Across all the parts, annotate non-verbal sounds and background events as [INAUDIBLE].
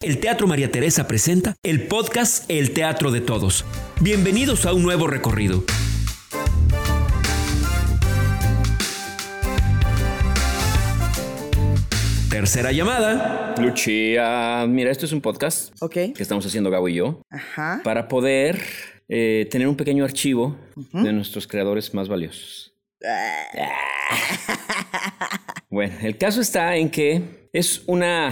El Teatro María Teresa presenta el podcast El Teatro de Todos. Bienvenidos a un nuevo recorrido. Tercera llamada. Lucía, mira, esto es un podcast Ok. que estamos haciendo Gabo y yo Ajá. para poder eh, tener un pequeño archivo de nuestros creadores más valiosos. [LAUGHS] Bueno, el caso está en que es una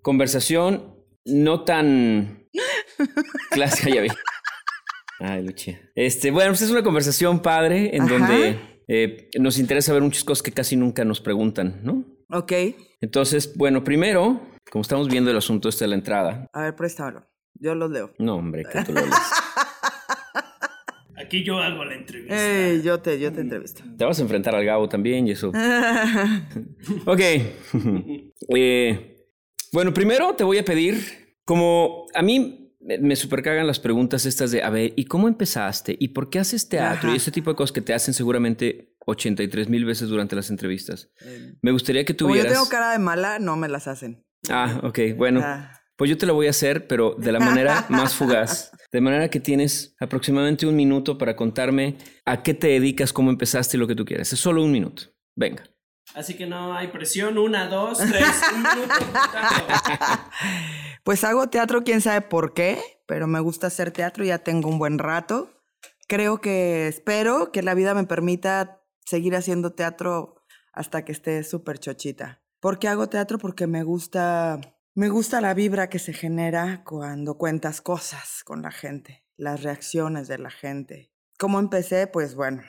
conversación no tan [LAUGHS] clásica, ya vi. Ay, Lucía. Este, bueno, pues es una conversación padre en Ajá. donde eh, nos interesa ver muchas cosas que casi nunca nos preguntan, ¿no? Ok. Entonces, bueno, primero, como estamos viendo el asunto este de la entrada. A ver, préstamelo. Yo los leo. No, hombre, que tú lo lees. [LAUGHS] Aquí yo hago la entrevista. Ey, yo te, yo te entrevisto. Te vas a enfrentar al Gabo también y eso. [LAUGHS] Ok. Eh, bueno, primero te voy a pedir, como a mí me, supercagan las preguntas estas de, a ver, ¿y cómo empezaste? ¿Y por qué haces teatro? Ajá. Y ese tipo de cosas que te hacen seguramente 83 mil veces durante las entrevistas. Me gustaría que Como yo tuvieras... tengo cara de mala, no me las hacen. Ah, ok, bueno. Ah. Pues yo te lo voy a hacer, pero de la manera [LAUGHS] más fugaz. De manera que tienes aproximadamente un minuto para contarme a qué te dedicas, cómo empezaste y lo que tú quieras. Es solo un minuto. Venga. Así que no hay presión. Una, dos, tres, un contando. [LAUGHS] Pues hago teatro, quién sabe por qué, pero me gusta hacer teatro, ya tengo un buen rato. Creo que espero que la vida me permita seguir haciendo teatro hasta que esté súper chochita. ¿Por qué hago teatro? Porque me gusta, me gusta la vibra que se genera cuando cuentas cosas con la gente, las reacciones de la gente. ¿Cómo empecé? Pues bueno,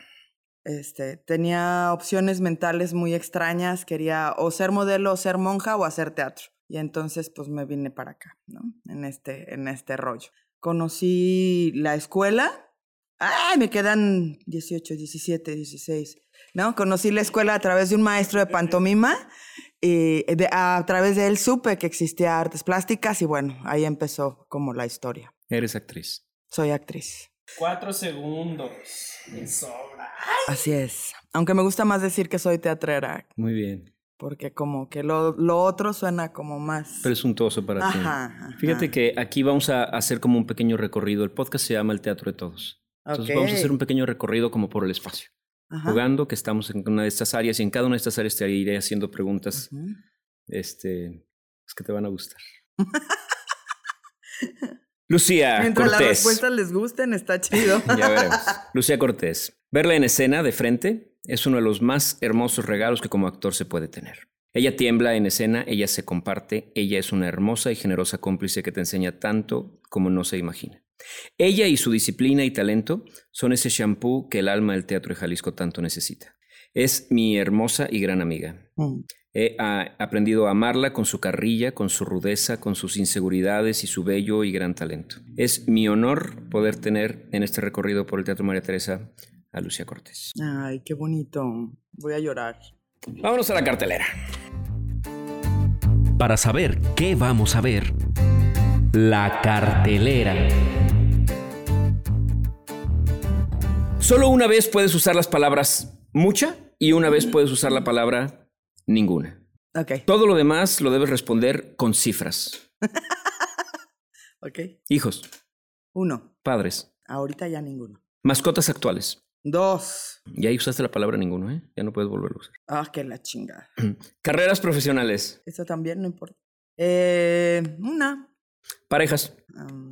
este, tenía opciones mentales muy extrañas, quería o ser modelo, o ser monja o hacer teatro. Y entonces pues me vine para acá, ¿no? En este, en este rollo. Conocí la escuela. ¡Ay! Me quedan 18, 17, 16. ¿No? Conocí la escuela a través de un maestro de pantomima. Y de- a través de él supe que existía artes plásticas y bueno, ahí empezó como la historia. Eres actriz. Soy actriz. Cuatro segundos. Me sobra. Así es. Aunque me gusta más decir que soy teatrera, Muy bien. porque como que lo, lo otro suena como más... Presuntuoso para ti. Ajá. Fíjate que aquí vamos a hacer como un pequeño recorrido. El podcast se llama El Teatro de Todos. Entonces vamos a hacer un pequeño recorrido como por el espacio. Ajá. Jugando, que estamos en una de estas áreas y en cada una de estas áreas te iré haciendo preguntas este, pues, que te van a gustar. [LAUGHS] Lucía Mientras las Cortés. respuestas les gusten, está chido. [LAUGHS] Ya veremos. [LAUGHS] Lucía Cortés. Verla en escena de frente es uno de los más hermosos regalos que como actor se puede tener. Ella tiembla en escena, ella se comparte, ella es una hermosa y generosa cómplice que te enseña tanto como no se imagina. Ella y su disciplina y talento son ese shampoo que el alma del teatro de Jalisco tanto necesita. Es mi hermosa y gran amiga. Mm. He ah, aprendido a amarla con su carrilla, con su rudeza, con sus inseguridades y su bello y gran talento. Es mi honor poder tener en este recorrido por el Teatro María Teresa a Lucía Cortés. Ay, qué bonito. Voy a llorar. Vámonos a la cartelera. Para saber qué vamos a ver, la cartelera. Solo una vez puedes usar las palabras mucha y una vez puedes usar la palabra ninguna. Ok, Todo lo demás lo debes responder con cifras. [LAUGHS] ok. Hijos, Uno. padres, Ahorita ya ninguno. mascotas actuales. Dos. Ya ahí usaste la palabra ninguno, ¿eh? Ya no puedes volverlo a usar. Ah, que la chingada. [CLEARS THROAT] Carreras profesionales, Eso también no importa. Eh, una. parejas,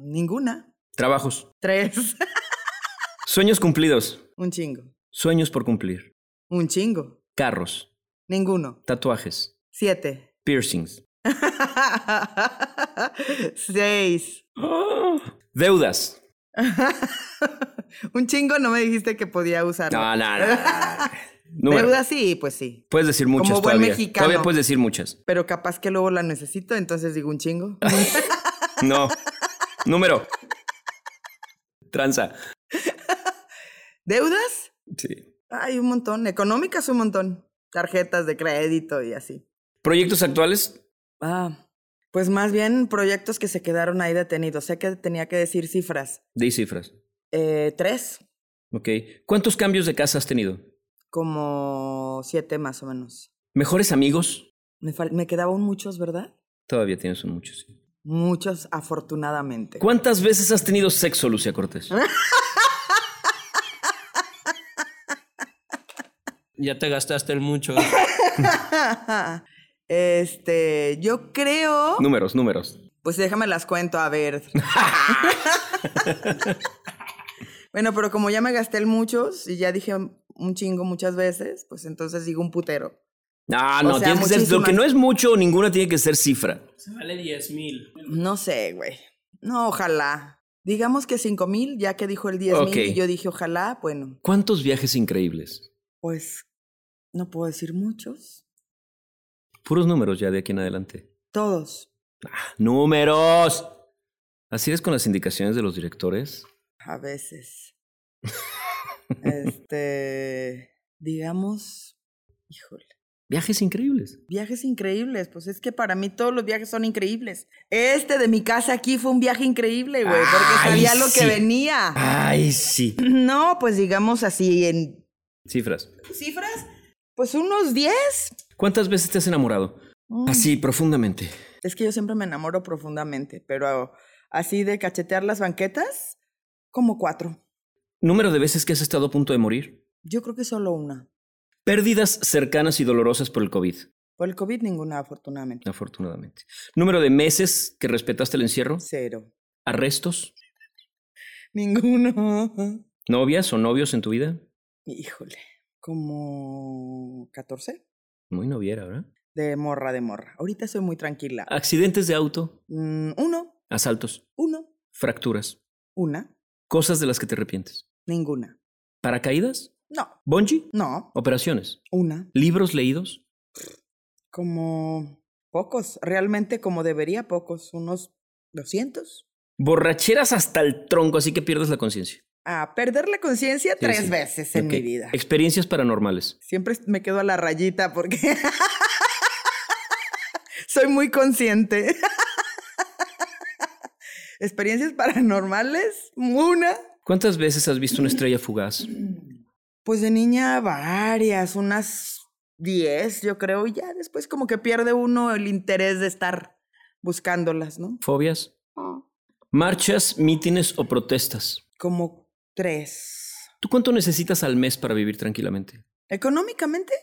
ninguna. trabajos, Tres. sueños cumplidos, Un chingo. sueños por cumplir, Un chingo. carros, Ninguno. tatuajes, Siete. piercings, [LAUGHS] Seis. deudas. [LAUGHS] Un chingo no me dijiste que podía usar. No, no, no. [LAUGHS] Número. Deuda sí, pues sí. Puedes decir muchas Como buen todavía. mexicano. Todavía puedes decir muchas. Pero capaz que luego la necesito, entonces digo un chingo. No. Número. Tranza. ¿Deudas? Sí. Hay un montón. Económicas un montón. Tarjetas de crédito y así. Proyectos actuales. Ah, pues más bien proyectos que se quedaron ahí detenidos. Sé que tenía que decir cifras. De cifras. Eh, tres, Ok. ¿Cuántos cambios de casa has tenido? como siete más o menos. ¿Mejores amigos? Me, me quedaban muchos, ¿verdad? Todavía tienes muchos. sí. Muchos, afortunadamente. ¿Cuántas veces has tenido sexo, Lucia Cortés? [LAUGHS] Ya te gastaste el mucho. [LAUGHS] este, yo creo. números, números. Pues déjame las cuento, a ver. [LAUGHS] bueno, pero como ya me gasté el muchos y ya dije un chingo muchas veces, pues entonces digo un putero. Ah, O no, sea, tiene que ser, lo que no es mucho, ninguna tiene que ser cifra. Se vale 10 mil. No sé, güey. No, ojalá. Digamos que cinco mil, ya que dijo el diez mil Ok. y yo dije ojalá, bueno, ¿Cuántos viajes increíbles? pues no puedo decir muchos. Puros números ya de aquí en adelante. Todos. ¡Números! ¿Así eres con las indicaciones de los directores? A veces. [LAUGHS] este, digamos, híjole. Viajes increíbles. Viajes increíbles, pues es que para mí todos los viajes son increíbles. Este de mi casa aquí fue un viaje increíble, güey, porque Ay, sabía lo que venía. Ay, sí. [CLEARS THROAT] No, pues digamos así en Cifras. cifras, pues unos 10. ¿Cuántas veces te has enamorado? Mm. Así, profundamente. Es que yo siempre me enamoro profundamente, pero así de cachetear las banquetas, como cuatro. ¿Número de veces que has estado a punto de morir? Yo creo que solo una. Pérdidas cercanas y dolorosas por el COVID, Por el COVID ninguna, afortunadamente. afortunadamente. ¿Número de meses que respetaste el encierro? Cero. ¿Arrestos? [LAUGHS] Ninguno. ¿Novias o novios en tu vida? Híjole. Como 14 Muy noviera, ¿verdad? de morra de morra. Ahorita soy muy tranquila. Accidentes de auto, Mm, uno, asaltos, uno, fracturas, una, cosas de las que te arrepientes. ninguna. ¿Paracaídas? No, ¿Bungee? no, ¿Operaciones? una. ¿Libros leídos? Como pocos, realmente como debería, pocos, unos 200. Borracheras hasta el tronco, así que pierdes la conciencia. A perder la conciencia Sí, tres sí. veces en mi vida. Experiencias paranormales. Siempre me quedo a la rayita porque [LAUGHS] soy muy consciente. [LAUGHS] Experiencias paranormales, una. ¿Cuántas veces has visto una estrella fugaz? Pues de niña varias, unas 10 yo creo, y ya después como que pierde uno el interés de estar buscándolas, ¿no? ¿Fobias? ¿Marchas, mítines o protestas? Como tres. ¿Tú cuánto necesitas al mes para vivir tranquilamente? Económicamente,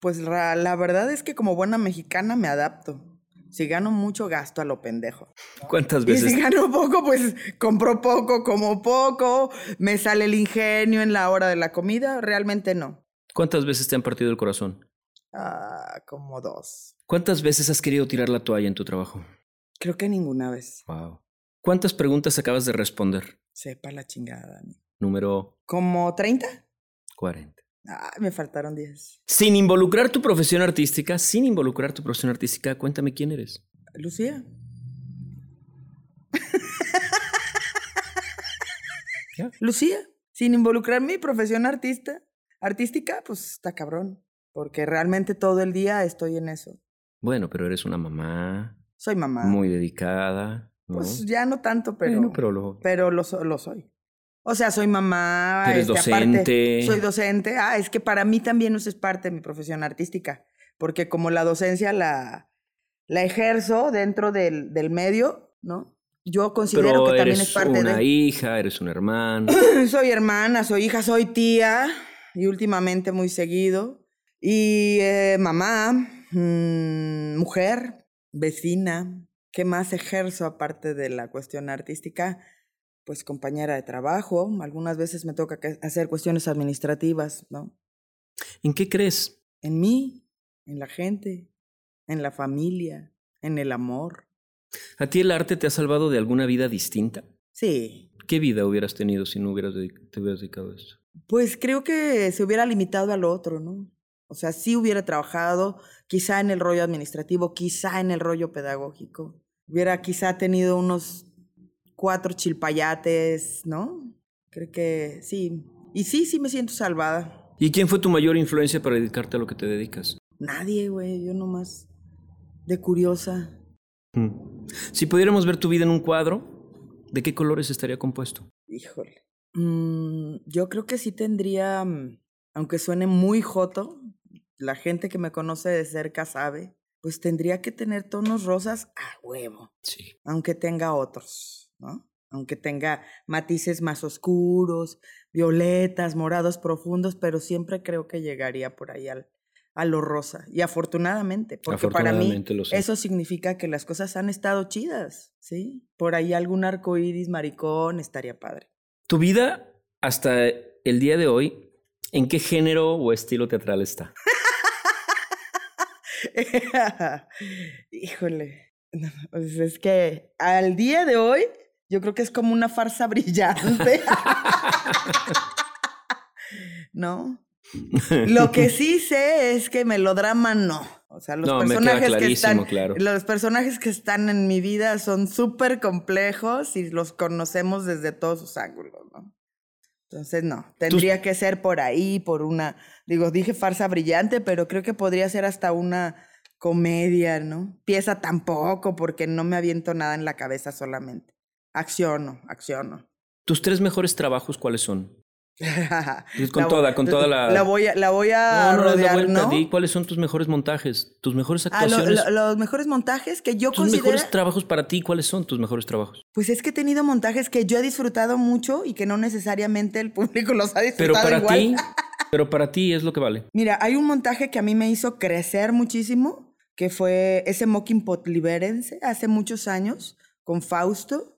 pues la, la verdad es que como buena mexicana me adapto. Si gano mucho, gasto a lo pendejo. ¿Cuántas Y veces? si gano poco, pues compro poco, como poco, me sale el ingenio en la hora de la comida. Realmente no. ¿Cuántas veces te han partido el corazón? Ah, como dos. ¿Cuántas veces has querido tirar la toalla en tu trabajo? Creo que ninguna vez. Wow. ¿Cuántas preguntas acabas de responder? Sepa la chingada, Dani. Número ¿Como 30? 40. Ah, me faltaron 10. Sin involucrar tu profesión artística, sin involucrar tu profesión artística, cuéntame quién eres. Lucía. ¿Ya? Lucía. Sin involucrar mi profesión artista, artística, pues está cabrón. Porque realmente todo el día estoy en eso. Bueno, pero eres una mamá Soy mamá. muy dedicada. ¿no? Pues ya no tanto, pero, Bueno, pero lo- pero lo, so- lo soy. O sea, soy mamá. Eres este, aparte, docente. soy docente. Ah, es que para mí también eso es parte de mi profesión artística. Porque como la docencia la, la ejerzo dentro del, del medio, ¿no? Yo considero pero que también eres es parte una de. hija, eres una hermana. [CLEARS THROAT] soy hermana, soy hija, soy tía. Y últimamente muy seguido. Y eh, mamá, mm, mujer, vecina. ¿Qué más ejerzo aparte de la cuestión artística? Pues compañera de trabajo. Algunas veces me toca hacer cuestiones administrativas, ¿no? ¿En qué crees? En mí, en la gente, en la familia, en el amor. ¿A ti el arte te ha salvado de alguna vida distinta? Sí. ¿Qué vida hubieras tenido si no hubieras te hubieras dedicado a esto? Pues creo que se hubiera limitado al otro, ¿no? O sea, sí hubiera trabajado quizá en el rollo administrativo, quizá en el rollo pedagógico. Hubiera quizá tenido unos cuatro chilpayates, ¿no? Creo que sí. Y sí, sí me siento salvada. ¿Y quién fue tu mayor influencia para dedicarte a lo que te dedicas? Nadie, güey, yo nomás de curiosa. Mm. Si pudiéramos ver tu vida en un cuadro, ¿de qué colores estaría compuesto? Híjole. Mm, yo creo que sí tendría, mm, aunque suene muy joto, la gente que me conoce de cerca sabe, pues tendría que tener tonos rosas a huevo, Sí. aunque tenga otros, ¿no? Aunque tenga matices más oscuros, violetas, morados profundos, pero siempre creo que llegaría por ahí al, a lo rosa. Y afortunadamente, porque para mí eso significa que las cosas han estado chidas, ¿sí? Por ahí algún arco iris maricón estaría padre. Tu vida hasta el día de hoy, ¿en qué género o estilo teatral está? [LAUGHS] Híjole. no, pues [LAUGHS] es que al día de hoy, yo creo que es como una farsa [LAUGHS] brillante. ¿No? Lo que sí sé es que melodrama no. O sea, los No, personajes que están. claro. Los personajes que están en mi vida son súper complejos y los conocemos desde todos sus ángulos, ¿no? Entonces, no, tendría que ser por ahí, por una, digo, dije farsa brillante, pero creo que podría ser hasta una comedia, ¿no? Pieza tampoco, porque no me aviento nada en la cabeza solamente. Acciono, acciono. ¿Tus tres mejores trabajos cuáles son? [LAUGHS] Pues con La toda, con toda la- La voy a, la voy a no, no, rodear, vuelta, ¿no? di cuáles son tus mejores montajes, tus mejores Ah, lo- actuaciones. lo- los mejores montajes que yo tus considero... mejores trabajos para ti, ¿cuáles son tus mejores trabajos? Pues es que he tenido montajes que yo he disfrutado mucho y que no necesariamente el público los ha Pero disfrutado para igual. ti, [LAUGHS] pero para ti es lo que vale. Mira, hay un montaje que a mí me hizo crecer muchísimo, que fue ese Mocking Pot Liberense hace muchos años con Fausto,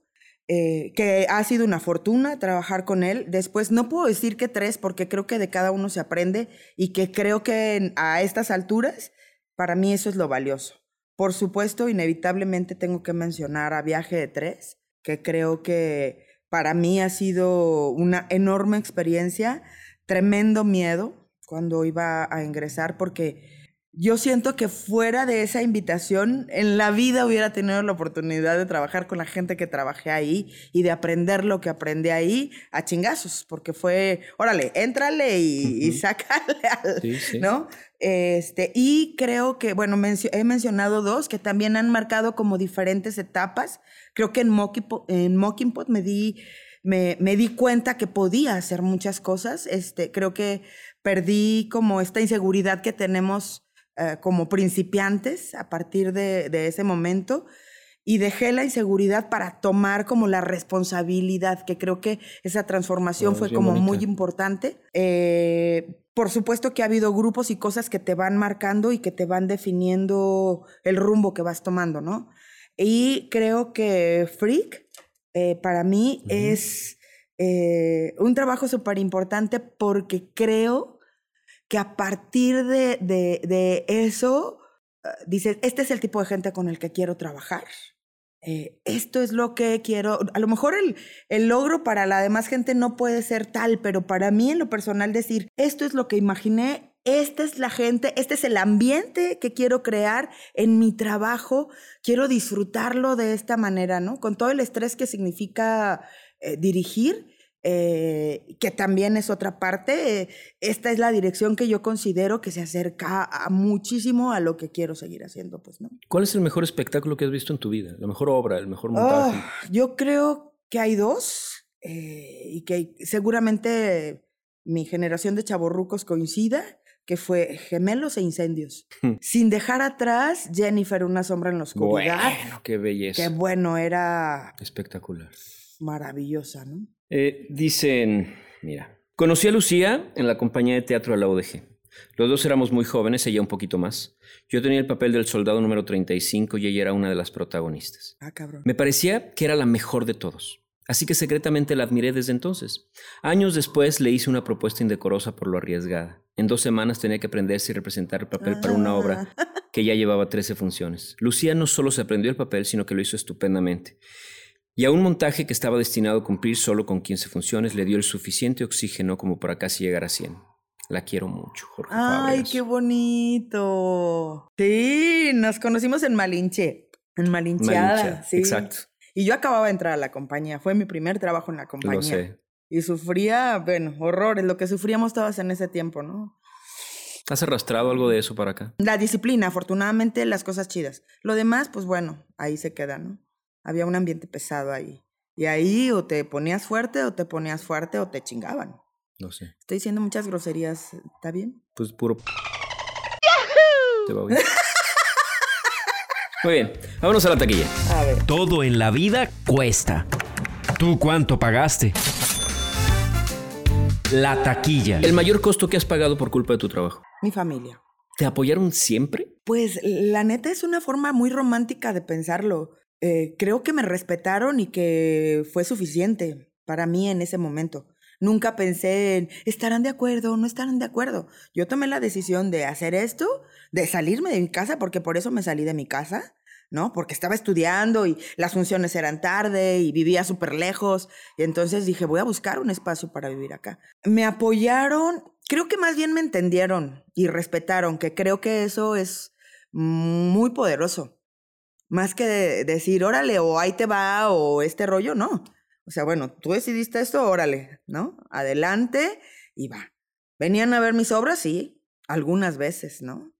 eh, que ha sido una fortuna trabajar con él. Después, no puedo decir que tres, porque creo que de cada uno se aprende y que creo que a estas alturas, para mí eso es lo valioso. Por supuesto, inevitablemente tengo que mencionar a Viaje de Tres, que creo que para mí ha sido una enorme experiencia, tremendo miedo cuando iba a ingresar, porque yo siento que fuera de esa invitación, en la vida hubiera tenido la oportunidad de trabajar con la gente que trabajé ahí y de aprender lo que aprendí ahí a chingazos, porque fue, órale, éntrale y, y Ujú. sácale al, Sí, sí. ¿no? Este, y creo que, bueno, mencio- he mencionado dos que también han marcado como diferentes etapas. Creo que en Mocking Pot, en Mocking Pot me di, me, me di cuenta que podía hacer muchas cosas. Este, creo que perdí como esta inseguridad que tenemos eh, como principiantes a partir de, de ese momento y dejé la inseguridad para tomar como la responsabilidad, que creo que esa transformación Oh, fue como muy bonita. importante. Eh, por supuesto que ha habido grupos y cosas que te van marcando y que te van definiendo el rumbo que vas tomando, ¿no? Y creo que Freak, eh, para mí, Ujú. es eh, un trabajo súper importante porque creo que a partir de, de- eso, eh, dices, este es el tipo de gente con el que quiero trabajar. Eh, esto es lo que quiero. A lo mejor el, el logro para la demás gente no puede ser tal, pero para mí en lo personal decir, esto es lo que imaginé, esta es la gente, este es el ambiente que quiero crear en mi trabajo, quiero disfrutarlo de esta manera, ¿no? Con todo el estrés que significa eh, dirigir, eh, que también es otra parte, eh, esta es la dirección que yo considero que se acerca a muchísimo a lo que quiero seguir haciendo, pues, ¿no? ¿Cuál es el mejor espectáculo que has visto en tu vida? La mejor obra, el mejor montaje. Oh, yo creo que hay dos eh, y que seguramente mi generación de chavorrucos coincida, que fue Gemelos e Incendios. Hmm. Sin dejar atrás Jennifer, Una sombra en la oscuridad. Bueno, qué belleza. Qué bueno, era Espectacular. maravillosa, ¿no? Eh, dicen, mira, conocí a Lucía en la compañía de teatro de la UDG. Los dos éramos muy jóvenes, ella un poquito más. Yo tenía el papel del soldado número 35 y ella era una de las protagonistas. Ah, cabrón. Me parecía que era la mejor de todos. Así que secretamente la admiré desde entonces. Años después le hice una propuesta indecorosa por lo arriesgada. En dos semanas tenía que aprenderse y representar el papel para una obra Ah. que ya llevaba 13 funciones. Lucía no solo se aprendió el papel, sino que lo hizo estupendamente. Y a un montaje que estaba destinado a cumplir solo con 15 funciones le dio el suficiente oxígeno como para casi llegar a 100. La quiero mucho, Jorge Ay, Fábregas. qué bonito. Sí, nos conocimos en Malinche. En Malincheada. Malincha, sí. Exacto, Y yo acababa de entrar a la compañía. Fue mi primer trabajo en la compañía. lo sé. Y sufría, bueno, horrores, lo que sufríamos todas en ese tiempo, ¿no? ¿Has arrastrado algo de eso para acá? La disciplina, afortunadamente, las cosas chidas. Lo demás, pues bueno, ahí se queda, ¿no? Había un ambiente pesado ahí. Y ahí o te ponías fuerte o te ponías fuerte o te chingaban. No sé. Estoy diciendo muchas groserías, ¿está bien? Pues puro... Te va bien. Muy bien, vámonos a la taquilla. A ver. Todo en la vida cuesta. ¿Tú cuánto pagaste? La taquilla. El mayor costo que has pagado por culpa de tu trabajo. Mi familia. ¿Te apoyaron siempre? Pues la neta es una forma muy romántica de pensarlo. Eh, creo que me respetaron y que fue suficiente para mí en ese momento. Nunca pensé en, ¿estarán de acuerdo no estarán de acuerdo? Yo tomé la decisión de hacer esto, de salirme de mi casa, porque por eso me salí de mi casa, ¿no? Porque estaba estudiando y las funciones eran tarde y vivía súper lejos. Y entonces dije, voy a buscar un espacio para vivir acá. Me apoyaron, creo que más bien me entendieron y respetaron, que creo que eso es muy poderoso. Más que de- decir, órale, o ahí te va, o este rollo, no. O sea, bueno, tú decidiste esto, órale, ¿no? Adelante y va. ¿Venían a ver mis obras? Sí, algunas veces, ¿no?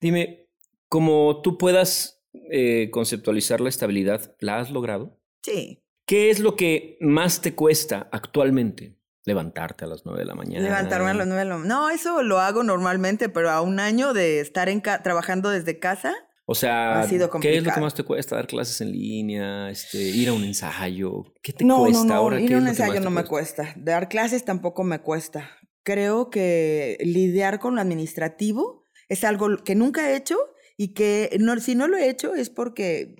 Dime, como tú puedas eh, conceptualizar la estabilidad, ¿la has logrado? Sí. ¿Qué es lo que más te cuesta actualmente? Levantarte a las 9 de la mañana. Levantarme a las nueve de la No, eso lo hago normalmente, pero a un año de estar en ca- trabajando desde casa, O sea, Ha sido ¿qué es lo que más te cuesta? ¿Dar clases en línea? Este, ¿Ir a un ensayo? ¿Qué te no, cuesta no, no, ahora? ir ¿Qué a un ensayo no me cuesta. Dar clases tampoco me cuesta. Creo que lidiar con lo administrativo es algo que nunca he hecho y que no, si no lo he hecho es porque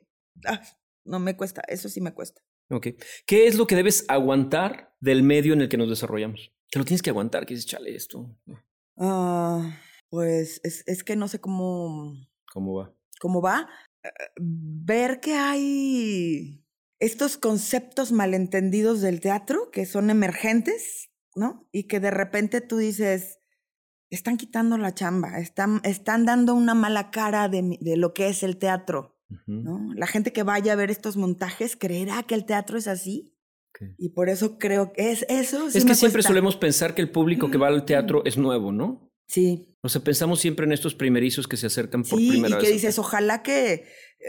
ah, no me cuesta. Eso sí me cuesta. Ok. ¿Qué es lo que debes aguantar del medio en el que nos desarrollamos? Que lo tienes que aguantar, que dices, chale, esto. Ah, pues es, es que no sé cómo, ¿Cómo va? Cómo va. Eh, Ver que hay estos conceptos malentendidos del teatro que son emergentes, ¿no? Y que de repente tú dices, están quitando la chamba, están, están dando una mala cara de, de lo que es el teatro. ¿no? La gente que vaya a ver estos montajes creerá que el teatro es así. Y por eso creo que es eso. sí es que me siempre cuesta. solemos pensar que el público que va al teatro es nuevo, ¿no? Sí, O sea, pensamos siempre en estos primerizos que se acercan por Sí, primera y vez. que dices, ojalá que,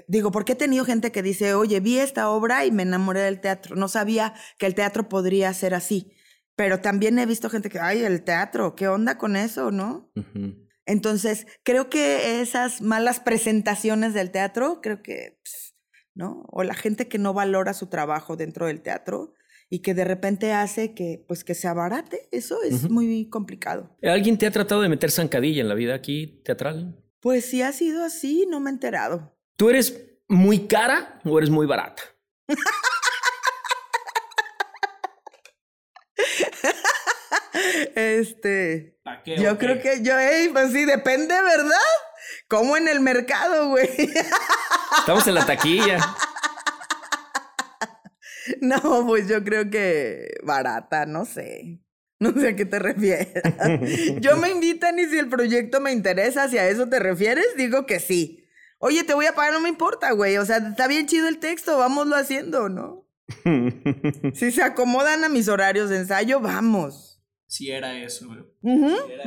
digo, porque he tenido gente que dice, oye, vi esta obra y me enamoré del teatro. No sabía que el teatro podría ser así. Pero también he visto gente que, ay, el teatro, ¿qué onda con eso, no? Entonces, creo que esas malas presentaciones del teatro, creo que, pss, ¿no? O la gente que no valora su trabajo dentro del teatro y que de repente hace que, pues, que se abarate, eso es muy complicado. ¿Alguien te ha tratado de meter zancadilla en la vida aquí teatral? Pues si ha sido así, no me he enterado. ¿Tú eres muy cara o eres muy barata? [LAUGHS] Este, ¿Pa' qué, yo creo que yo, ey, pues sí, depende, ¿verdad? Como en el mercado, güey. Estamos en la taquilla. [LAUGHS] [LAUGHS] No, pues yo creo que barata, no sé. No sé a qué te refieres. [LAUGHS] Yo me invitan y si el proyecto me interesa, si a eso te refieres, digo que sí. Oye, te voy a pagar, no me importa, güey. O sea, está bien chido el texto, vámoslo haciendo, ¿no? [LAUGHS] Si se acomodan a mis horarios de ensayo, vamos. Si era eso, güey. Si era.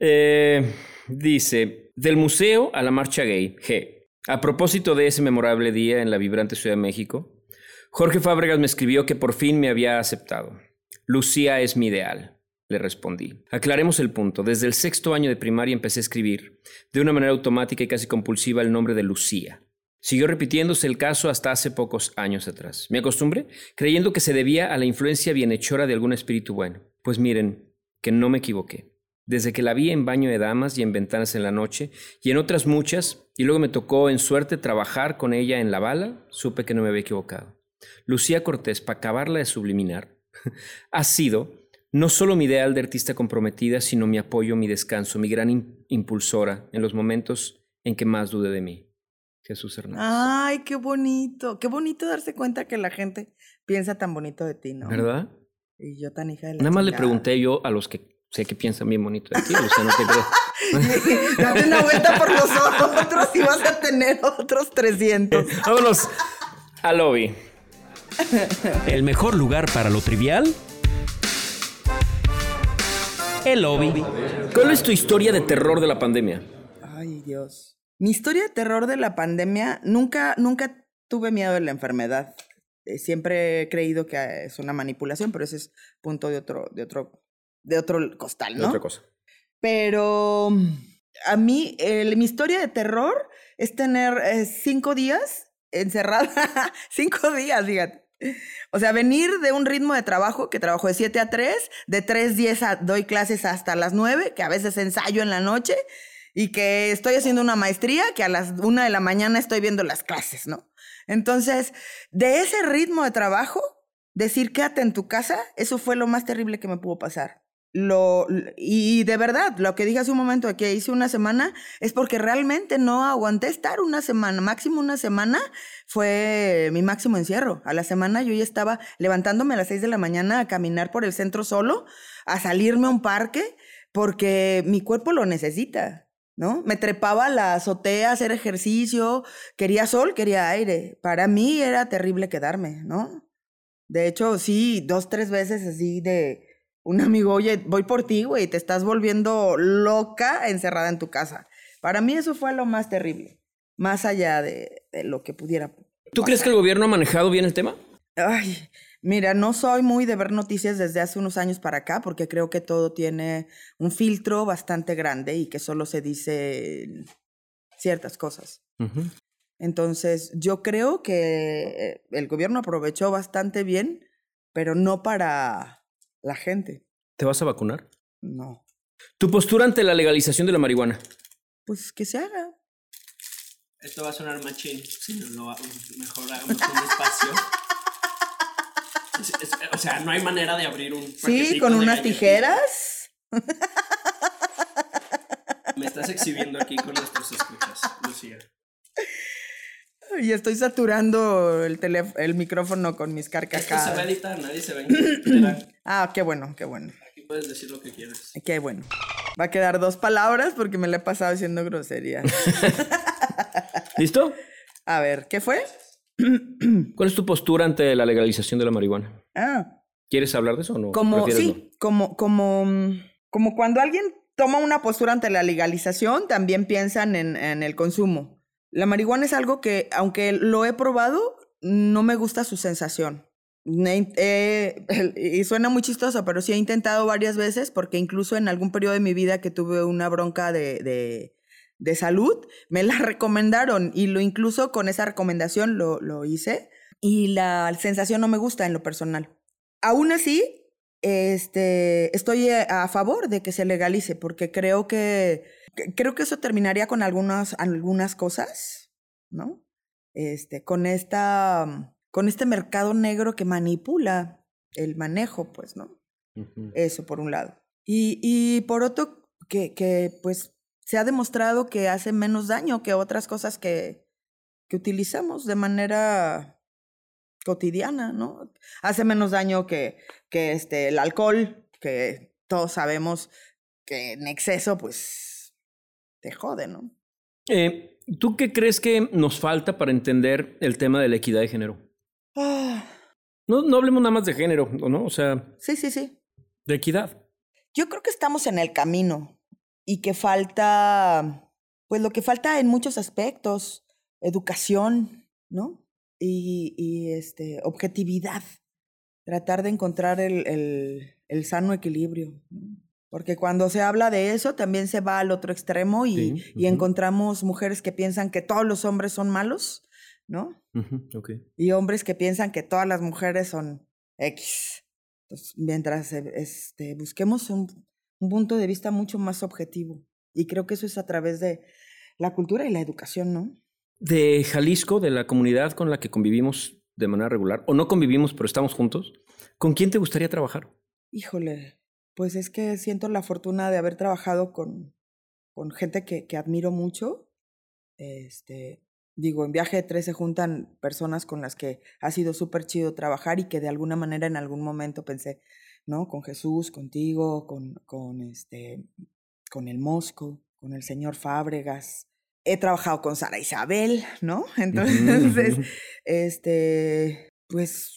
Eh, dice, del museo a la marcha gay, G. A propósito de ese memorable día en la vibrante Ciudad de México, Jorge Fábregas me escribió que por fin me había aceptado. Lucía es mi ideal, le respondí. Aclaremos el punto. Desde el sexto año de primaria empecé a escribir, de una manera automática y casi compulsiva, el nombre de Lucía. Siguió repitiéndose el caso hasta hace pocos años atrás. Me acostumbré, creyendo que se debía a la influencia bienhechora de algún espíritu bueno. Pues miren, que no me equivoqué. Desde que la vi en baño de damas y en ventanas en la noche, y en otras muchas, y luego me tocó en suerte trabajar con ella en la bala, supe que no me había equivocado. Lucía Cortés, para acabarla de subliminar, [LAUGHS] ha sido no solo mi ideal de artista comprometida, sino mi apoyo, mi descanso, mi gran im- impulsora en los momentos en que más dude de mí. Jesús Hernández. Ay, qué bonito. Qué bonito darse cuenta que la gente piensa tan bonito de ti, ¿no? ¿Verdad? Y yo tan hija de la Nada más le pregunté yo a los que sé que piensan bien bonito de ti, o sea, no te creas. [LAUGHS] Date una vuelta por los otros y vas a tener otros 300. [LAUGHS] Vámonos al lobby. [LAUGHS] El mejor lugar para lo trivial. El lobby. ¿Cuál es tu historia de terror de la pandemia? Ay, Dios. Mi historia de terror de la pandemia, nunca, nunca tuve miedo de la enfermedad. Eh, siempre he creído que es una manipulación, pero ese es punto de otro, de otro, de otro costal, De ¿no? Otra cosa. Pero a mí, el- mi historia de terror es tener eh, cinco días encerrada. [LAUGHS] cinco días, fíjate. O sea, venir de un ritmo de trabajo que trabajo de 7 a 3, de 3 10 a, doy clases hasta las 9, que a veces ensayo en la noche, y que estoy haciendo una maestría, que a las 1 de la mañana estoy viendo las clases, ¿no? Entonces, de ese ritmo de trabajo, decir quédate en tu casa, eso fue lo más terrible que me pudo pasar. Lo, y de verdad, lo que dije hace un momento que hice una semana es porque realmente no aguanté estar una semana, máximo una semana fue mi máximo encierro. A la semana yo ya estaba levantándome a las 6 de la mañana a caminar por el centro solo, a salirme a un parque, porque mi cuerpo lo necesita, ¿no? Me trepaba a la azotea a hacer ejercicio, quería sol, quería aire. Para mí era terrible quedarme, ¿no? De hecho, sí, dos, tres veces así de un amigo, oye, voy por ti, güey, te estás volviendo loca encerrada en tu casa. Para mí eso fue lo más terrible, más allá de, de lo que pudiera. ¿Tú crees que el gobierno ha manejado bien el tema? Ay, mira, no soy muy de ver noticias desde hace unos años para acá, porque creo que todo tiene un filtro bastante grande y que solo se dice ciertas cosas. Entonces, yo creo que el gobierno aprovechó bastante bien, pero no para la gente, ¿Te vas a vacunar? no. ¿Tu postura ante la legalización de la marihuana? Pues que se haga. Esto va a sonar machín, si no lo mejor hagamos un espacio. Es- es- o sea, no hay manera de abrir un. Sí, con unas tijeras. Me estás exhibiendo aquí con nuestros escuchas, Lucía. Y estoy saturando el, teléf- el micrófono con mis Esto se va a carcajadas. editar, nadie se va a enterar. [CLEARS THROAT] Ah, qué bueno, qué bueno. Aquí puedes decir lo que quieras. Qué bueno. Va a quedar dos palabras porque me la he pasado diciendo grosería. [LAUGHS] ¿Listo? A ver, ¿qué fue? [CLEARS THROAT] ¿Cuál es tu postura ante la legalización de la marihuana? Ah, ¿Quieres hablar de eso o no? como, ¿Prefieres sí, como, como, como cuando alguien toma una postura ante la legalización, también piensan en, en el consumo. La marihuana es algo que, aunque lo he probado, no me gusta su sensación. Eh, [LAUGHS] y suena muy chistoso, pero sí he intentado varias veces porque incluso en algún periodo de mi vida que tuve una bronca de, de, de salud, me la [LAUGHS] recomendaron y lo incluso con esa recomendación lo, lo hice y la sensación no me gusta en lo personal. Aún así, este, estoy eh, a favor de que se legalice porque creo que- creo que eso terminaría con algunas, algunas cosas, ¿no? Este, con esta, con este mercado negro que manipula el manejo, pues, ¿no? Eso por un lado. Y, y por otro, que, que pues se ha demostrado que hace menos daño que otras cosas que, que utilizamos de manera cotidiana, ¿no? Hace menos daño que, que este, el alcohol, que todos sabemos que en exceso, pues, te jode, ¿no? Eh, ¿Tú qué crees que nos falta para entender el tema de la equidad de género? Ah, No, no hablemos nada más de género, ¿no? O sea, sí, sí, sí. de equidad. Yo creo que estamos en el camino y que falta, pues lo que falta en muchos aspectos, educación, ¿no? Y, y, este, objetividad, tratar de encontrar el, el, el sano equilibrio. ¿no? Porque cuando se habla de eso, también se va al otro extremo y, Sí, y ujú. encontramos mujeres que piensan que todos los hombres son malos, ¿no? Ujú, ok. y hombres que piensan que todas las mujeres son X. Entonces, mientras eh, este, busquemos un, un punto de vista mucho más objetivo. Y creo que eso es a través de la cultura y la educación, ¿no? De Jalisco, de la comunidad con la que convivimos de manera regular, o no convivimos, pero estamos juntos, ¿con quién te gustaría trabajar? Híjole, pues es que siento la fortuna de haber trabajado con, con gente que, que admiro mucho. Este, digo, en Viaje de Tres se juntan personas con las que ha sido súper chido trabajar y que de alguna manera en algún momento pensé, ¿no? Con Jesús, contigo, con, con, este, con el Mosco, con el señor Fábregas. He trabajado con Sara Isabel, ¿no? [LAUGHS] Entonces, este, pues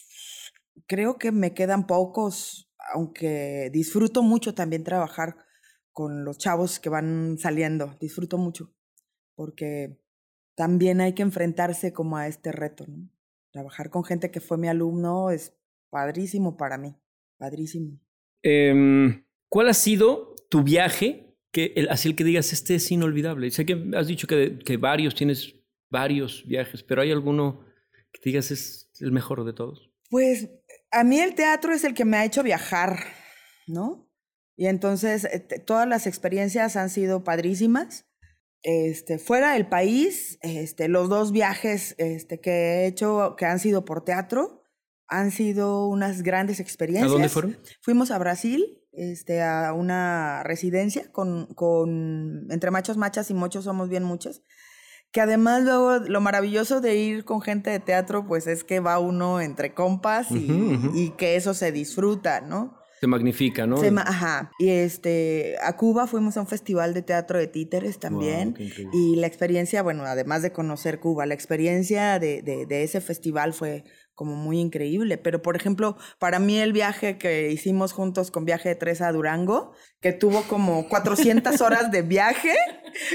creo que me quedan pocos, aunque disfruto mucho también trabajar con los chavos que van saliendo, disfruto mucho, porque también hay que enfrentarse como a este reto, ¿no? Trabajar con gente que fue mi alumno es padrísimo para mí, padrísimo. Em, ¿Cuál ha sido tu viaje que el, así el que digas, este es inolvidable. Sé que has dicho que, que varios, tienes varios viajes, pero ¿hay alguno que digas es el mejor de todos? Pues a mí el teatro es el que me ha hecho viajar, ¿no? Y entonces eh, todas las experiencias han sido padrísimas. Este, fuera del país, este, los dos viajes este, que he hecho que han sido por teatro han sido unas grandes experiencias. ¿A dónde fueron? Fuimos a Brasil, este, a una residencia con, con entre machos, machas y mochos somos bien muchos. Que además luego lo maravilloso de ir con gente de teatro, pues es que va uno entre compas y, y que eso se disfruta, ¿no? Se magnifica, ¿no? Se ma- ajá. Y este, a Cuba fuimos a un festival de teatro de títeres también. Wow, y la experiencia, bueno, además de conocer Cuba, la experiencia de, de, de ese festival fue como muy increíble. Pero, por ejemplo, para mí el viaje que hicimos juntos con Viaje de Tres a Durango, que tuvo como 400 [LAUGHS] horas de viaje,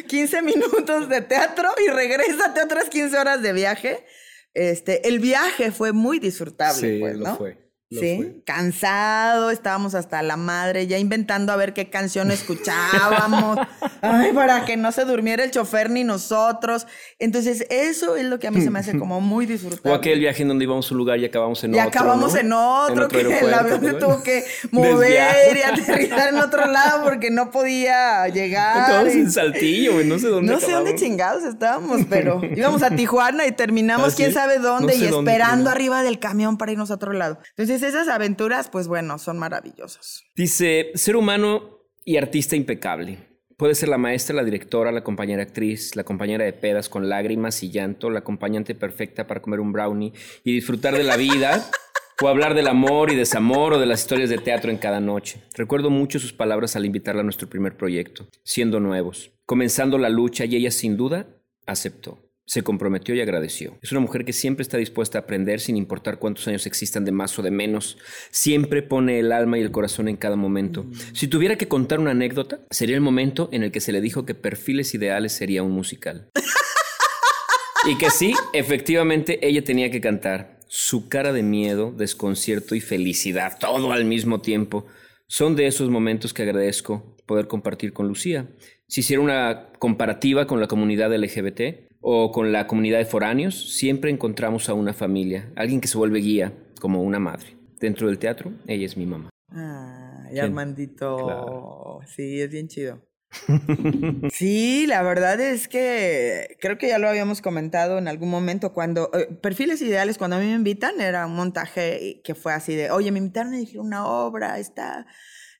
15 minutos de teatro y regrésate otras 15 horas de viaje. Este, el viaje fue muy disfrutable, Sí, pues, lo ¿no? fue. Sí, fue. cansado, estábamos hasta la madre, ya inventando a ver qué canción escuchábamos, [LAUGHS] ay, para que no se durmiera el chofer ni nosotros. Entonces, eso es lo que a mí se me hace como muy disfrutable. O aquel viaje en donde íbamos a un lugar y acabamos en y otro. acabamos ¿no? en otro, que el avión se tuvo que [LAUGHS] mover y aterrizar en otro lado porque no podía llegar. Acabamos y- en Saltillo, güey, no sé dónde no sé dónde acabamos. chingados estábamos, pero [LAUGHS] íbamos a Tijuana y terminamos ¿Ah, quién sabe dónde No sé y dónde esperando arriba del camión para irnos a otro lado. Entonces esas aventuras, pues bueno, son maravillosas. Dice, ser humano y artista impecable. Puede ser la maestra, la directora, la compañera actriz, la compañera de pedas con lágrimas y llanto, la acompañante perfecta para comer un brownie y disfrutar de la vida, [LAUGHS] o hablar del amor y desamor o de las historias de teatro en cada noche. Recuerdo mucho sus palabras al invitarla a nuestro primer proyecto, siendo nuevos, comenzando la lucha y ella sin duda aceptó. Se comprometió y agradeció. Es una mujer que siempre está dispuesta a aprender sin importar cuántos años existan de más o de menos. Siempre pone el alma y el corazón en cada momento. Si tuviera que contar una anécdota, sería el momento en el que se le dijo que Perfiles Ideales sería un musical. Y que sí, efectivamente, ella tenía que cantar. Su cara de miedo, desconcierto y felicidad, todo al mismo tiempo, son de esos momentos que agradezco poder compartir con Lucía. Si hiciera una comparativa con la comunidad LGBT o con la comunidad de foráneos, siempre encontramos a una familia, alguien que se vuelve guía, como una madre. Dentro del teatro, ella es mi mamá. Ay, ¿Quién? Armandito. Claro. Sí, es bien chido. [LAUGHS] sí, la verdad es que creo que ya lo habíamos comentado en algún momento cuando eh, perfiles ideales cuando a mí me invitan era un montaje que fue así de, oye, me invitaron y dijeron una obra, está.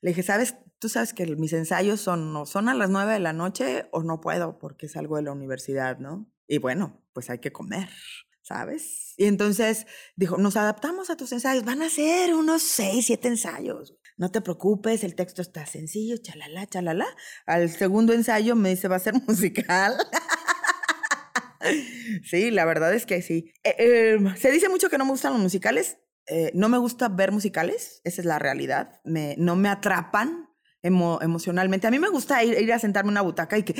Le dije, ¿sabes? Tú sabes que mis ensayos son, o son a las nueve de la noche o no puedo porque es algo de la universidad, ¿no? Y bueno, pues hay que comer, ¿sabes? Y entonces dijo, nos adaptamos a tus ensayos, van a ser unos seis, siete ensayos. No te preocupes, el texto está sencillo, chalala, chalala. Al segundo ensayo me dice, va a ser [LAUGHS] musical. sí, la verdad es que sí. Eh, eh, se dice mucho que no me gustan los musicales. Eh, no me gusta ver musicales, esa es la realidad. Me, no me atrapan emo- emocionalmente. A mí me gusta ir, ir a sentarme en una butaca y que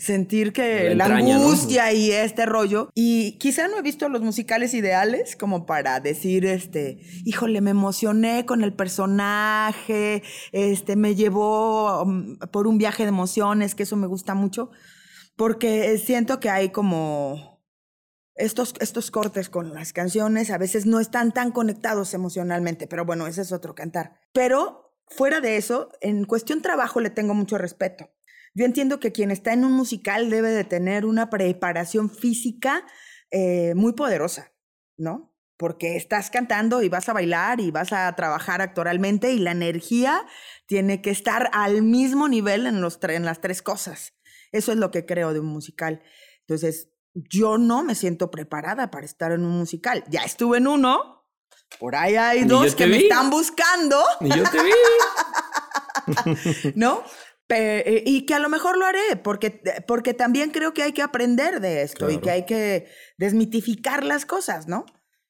sentir que La la, entraña, ¿no? angustia y este rollo. Y quizá no he visto los musicales ideales como para decir, este, híjole, me emocioné con el personaje, este, me llevó um, por un viaje de emociones, que eso me gusta mucho, porque siento que hay como estos, estos cortes con las canciones a veces no están tan conectados emocionalmente, pero bueno, ese es otro cantar. Pero fuera de eso, en cuestión trabajo le tengo mucho respeto. Yo entiendo que quien está en un musical debe de tener una preparación física eh, muy poderosa, ¿no? Porque estás cantando y vas a bailar y vas a trabajar actoralmente y la energía tiene que estar al mismo nivel en, los en las tres cosas. Eso es lo que creo de un musical. Entonces, yo no me siento preparada para estar en un musical. Ya estuve en uno. Por ahí hay Ni dos que me vi. están buscando. Y yo te vi. [LAUGHS] ¿no? Pe- eh, y que a lo mejor lo haré, porque, porque también creo que hay que aprender de esto y que hay que desmitificar las cosas, ¿no?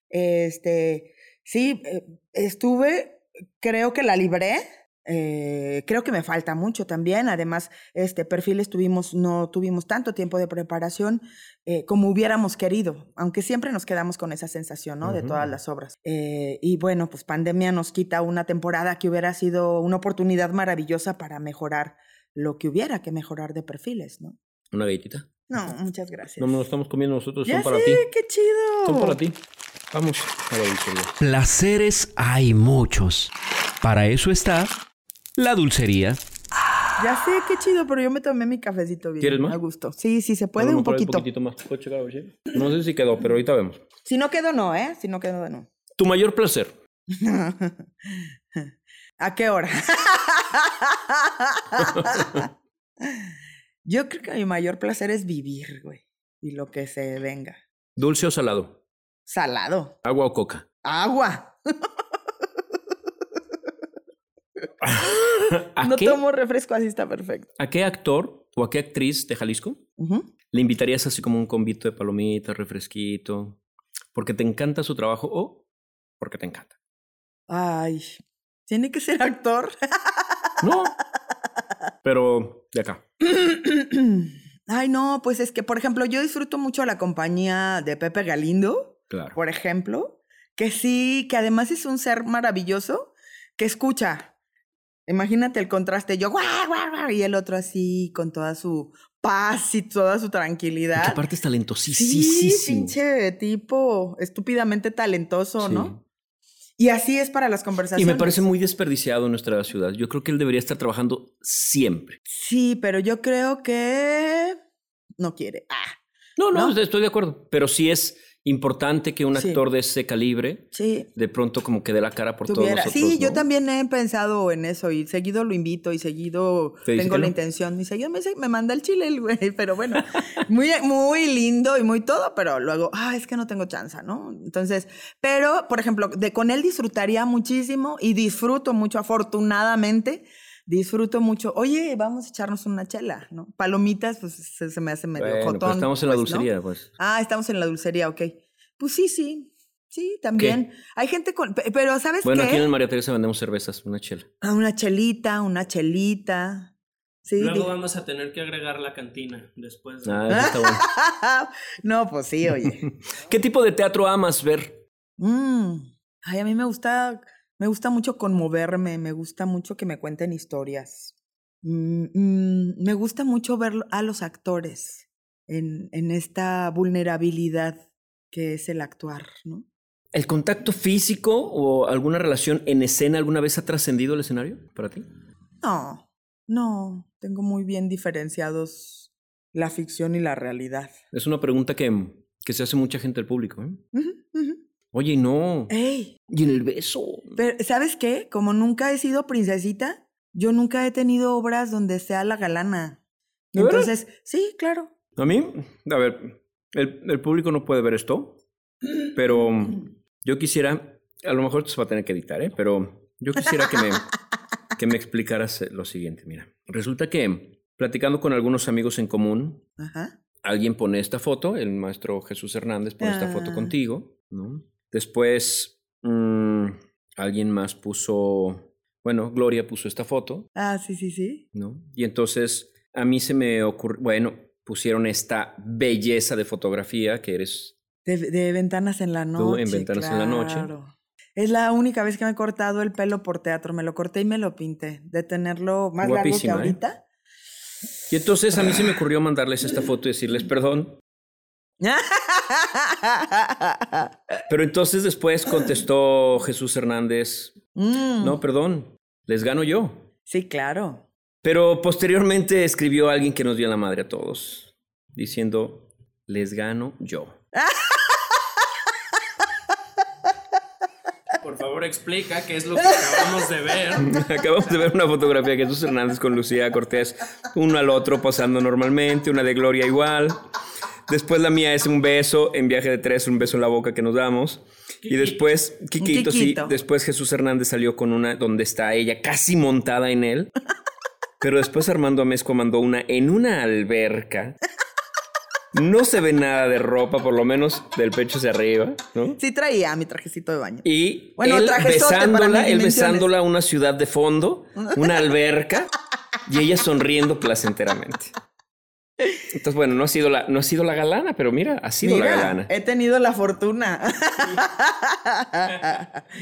Este, sí, eh, estuve, creo que la libré. Eh, creo que me falta mucho también. Además, este perfiles tuvimos, no tuvimos tanto tiempo de preparación eh, como hubiéramos querido, aunque siempre nos quedamos con esa sensación, ¿no? De Ujú. todas las obras. Eh, y bueno, pues pandemia nos quita una temporada que hubiera sido una oportunidad maravillosa para mejorar lo que hubiera que mejorar de perfiles, ¿no? ¿Una galletita? No, muchas gracias. No, no lo estamos comiendo nosotros, ya son para sé, ti. qué chido. Son para ti. Vamos a la. Placeres hay muchos. Para eso está la dulcería. Ya sé, qué chido, pero yo me tomé mi cafecito bien. ¿Quieres más? A gusto. Sí, sí, se puede un poquito. Un poquitito más. ¿Puedo checar a ver si? No sé si quedó, pero ahorita vemos. Si no quedó, no, ¿eh? Si no quedó, no. Tu mayor placer. [LAUGHS] ¿A qué hora? [LAUGHS] Yo creo que mi mayor placer es vivir, güey. Y lo que se venga. Dulce o salado. Salado. Agua o coca. Agua. [LAUGHS] [LAUGHS] ¿A, no qué, tomo refresco, así está perfecto. ¿A qué actor o a qué actriz de Jalisco le invitarías así como un convito de palomitas, refresquito? Porque te encanta su trabajo o porque te encanta. Ay, tiene que ser actor. No. [LAUGHS] Pero de acá. Ay, no, pues es que, por ejemplo, yo disfruto mucho la compañía de Pepe Galindo, Claro. por ejemplo, que sí, que además es un ser maravilloso que escucha. Imagínate el contraste, yo, guau, guau, guau, y el otro así, con toda su paz y toda su Y tranquilidad. aparte es Sí, talentosísimo. pinche tipo estúpidamente talentoso, Sí. ¿no? Y así es para las Y conversaciones. me parece muy desperdiciado en nuestra ciudad. Yo creo que él debería estar trabajando siempre. Sí, pero yo creo que no quiere. Ah, No, no, ¿No? estoy de acuerdo. Pero sí es importante que un Sí. actor de ese calibre sí, de pronto como que dé la cara por tuviera. todos nosotros. sí, yo también he pensado en eso y seguido lo invito y seguido ¿Te dice tengo la no? intención y seguido me, dice- me manda el chile el güey, [LAUGHS] pero bueno, muy, muy lindo y muy todo, pero luego, ah, es que no tengo chance, ¿no? Entonces, pero, por ejemplo, de con él disfrutaría muchísimo y disfruto mucho, afortunadamente, disfruto mucho. Oye, vamos a echarnos una chela, ¿no? Palomitas, pues se, se me hace medio Bueno, pero jotón. estamos en la pues, ¿no? dulcería, pues. Ah, estamos en la dulcería, ok. Pues sí, sí. Sí, también. Hay gente con. pe- Pero, ¿sabes Bueno, qué? aquí en el María Teresa vendemos cervezas, una chela. Ah, una chelita, una chelita. Sí. Luego vamos a tener que agregar la cantina después. de- Ah, eso está bueno. [LAUGHS] no, pues sí, oye. [LAUGHS] ¿Qué tipo de teatro amas ver? Mm. Ay, a mí me gusta, me gusta mucho conmoverme, me gusta mucho que me cuenten historias. Mm, mm, me gusta mucho ver a los actores en, en esta vulnerabilidad que es el actuar, ¿no? ¿El contacto físico o alguna relación en escena alguna vez ha trascendido el escenario para ti? No, no, tengo muy bien diferenciados la ficción y la realidad. Es una pregunta que, que se hace mucha gente al público. ¿eh? Oye, no. ¡Ey! Y en el beso. Pero, ¿sabes qué? Como nunca he sido princesita, yo nunca he tenido obras donde sea la galana. Entonces, sí, claro. A mí, a ver, el, el público no puede ver esto, [CLEARS THROAT] pero yo quisiera, a lo mejor esto se va a tener que editar, ¿eh? pero yo quisiera que me, [LAUGHS] que me explicaras lo siguiente. Mira, resulta que platicando con algunos amigos en común, Ajá. alguien pone esta foto, el maestro Jesús Hernández pone esta foto Ah. contigo, ¿no? Después, mm, alguien más puso, bueno, Gloria puso esta foto, Ah, sí, sí, sí. ¿no? Y entonces a mí se me ocurrió, bueno, pusieron esta belleza de fotografía que eres, De, de Ventanas en la noche. en Ventanas en la Noche. Es la única vez que me he cortado el pelo por teatro. Me lo corté y me lo pinté. De tenerlo más Guapísima, ¿eh? largo que ahorita. y entonces a mí se me ocurrió mandarles esta foto y decirles perdón, [LAUGHS] [LAUGHS] pero entonces después contestó Jesús Hernández, Mm, no, perdón, les gano yo. Sí, claro. Pero posteriormente escribió alguien que nos dio la madre a todos, diciendo, les gano yo. [LAUGHS] Por favor, explica qué es lo que acabamos de ver. [LAUGHS] Acabamos de ver una fotografía de Jesús Hernández con Lucía Cortés, uno al otro pasando normalmente, una de Gloria igual. Después la mía es un beso, en viaje de tres, un beso en la boca que nos damos. Y después, Kikito, sí, después Jesús Hernández salió con una donde está ella casi montada en él. [LAUGHS] Pero después Armando Amezco mandó una en una alberca. No se ve nada de ropa, por lo menos del pecho hacia arriba, ¿no? Sí traía mi trajecito de baño. Y Bueno, él besándola, él besándola a una ciudad de fondo, una alberca, y ella sonriendo placenteramente. Entonces, bueno, no ha sido la, no ha sido la galana, pero mira, ha sido la galana. he tenido la fortuna.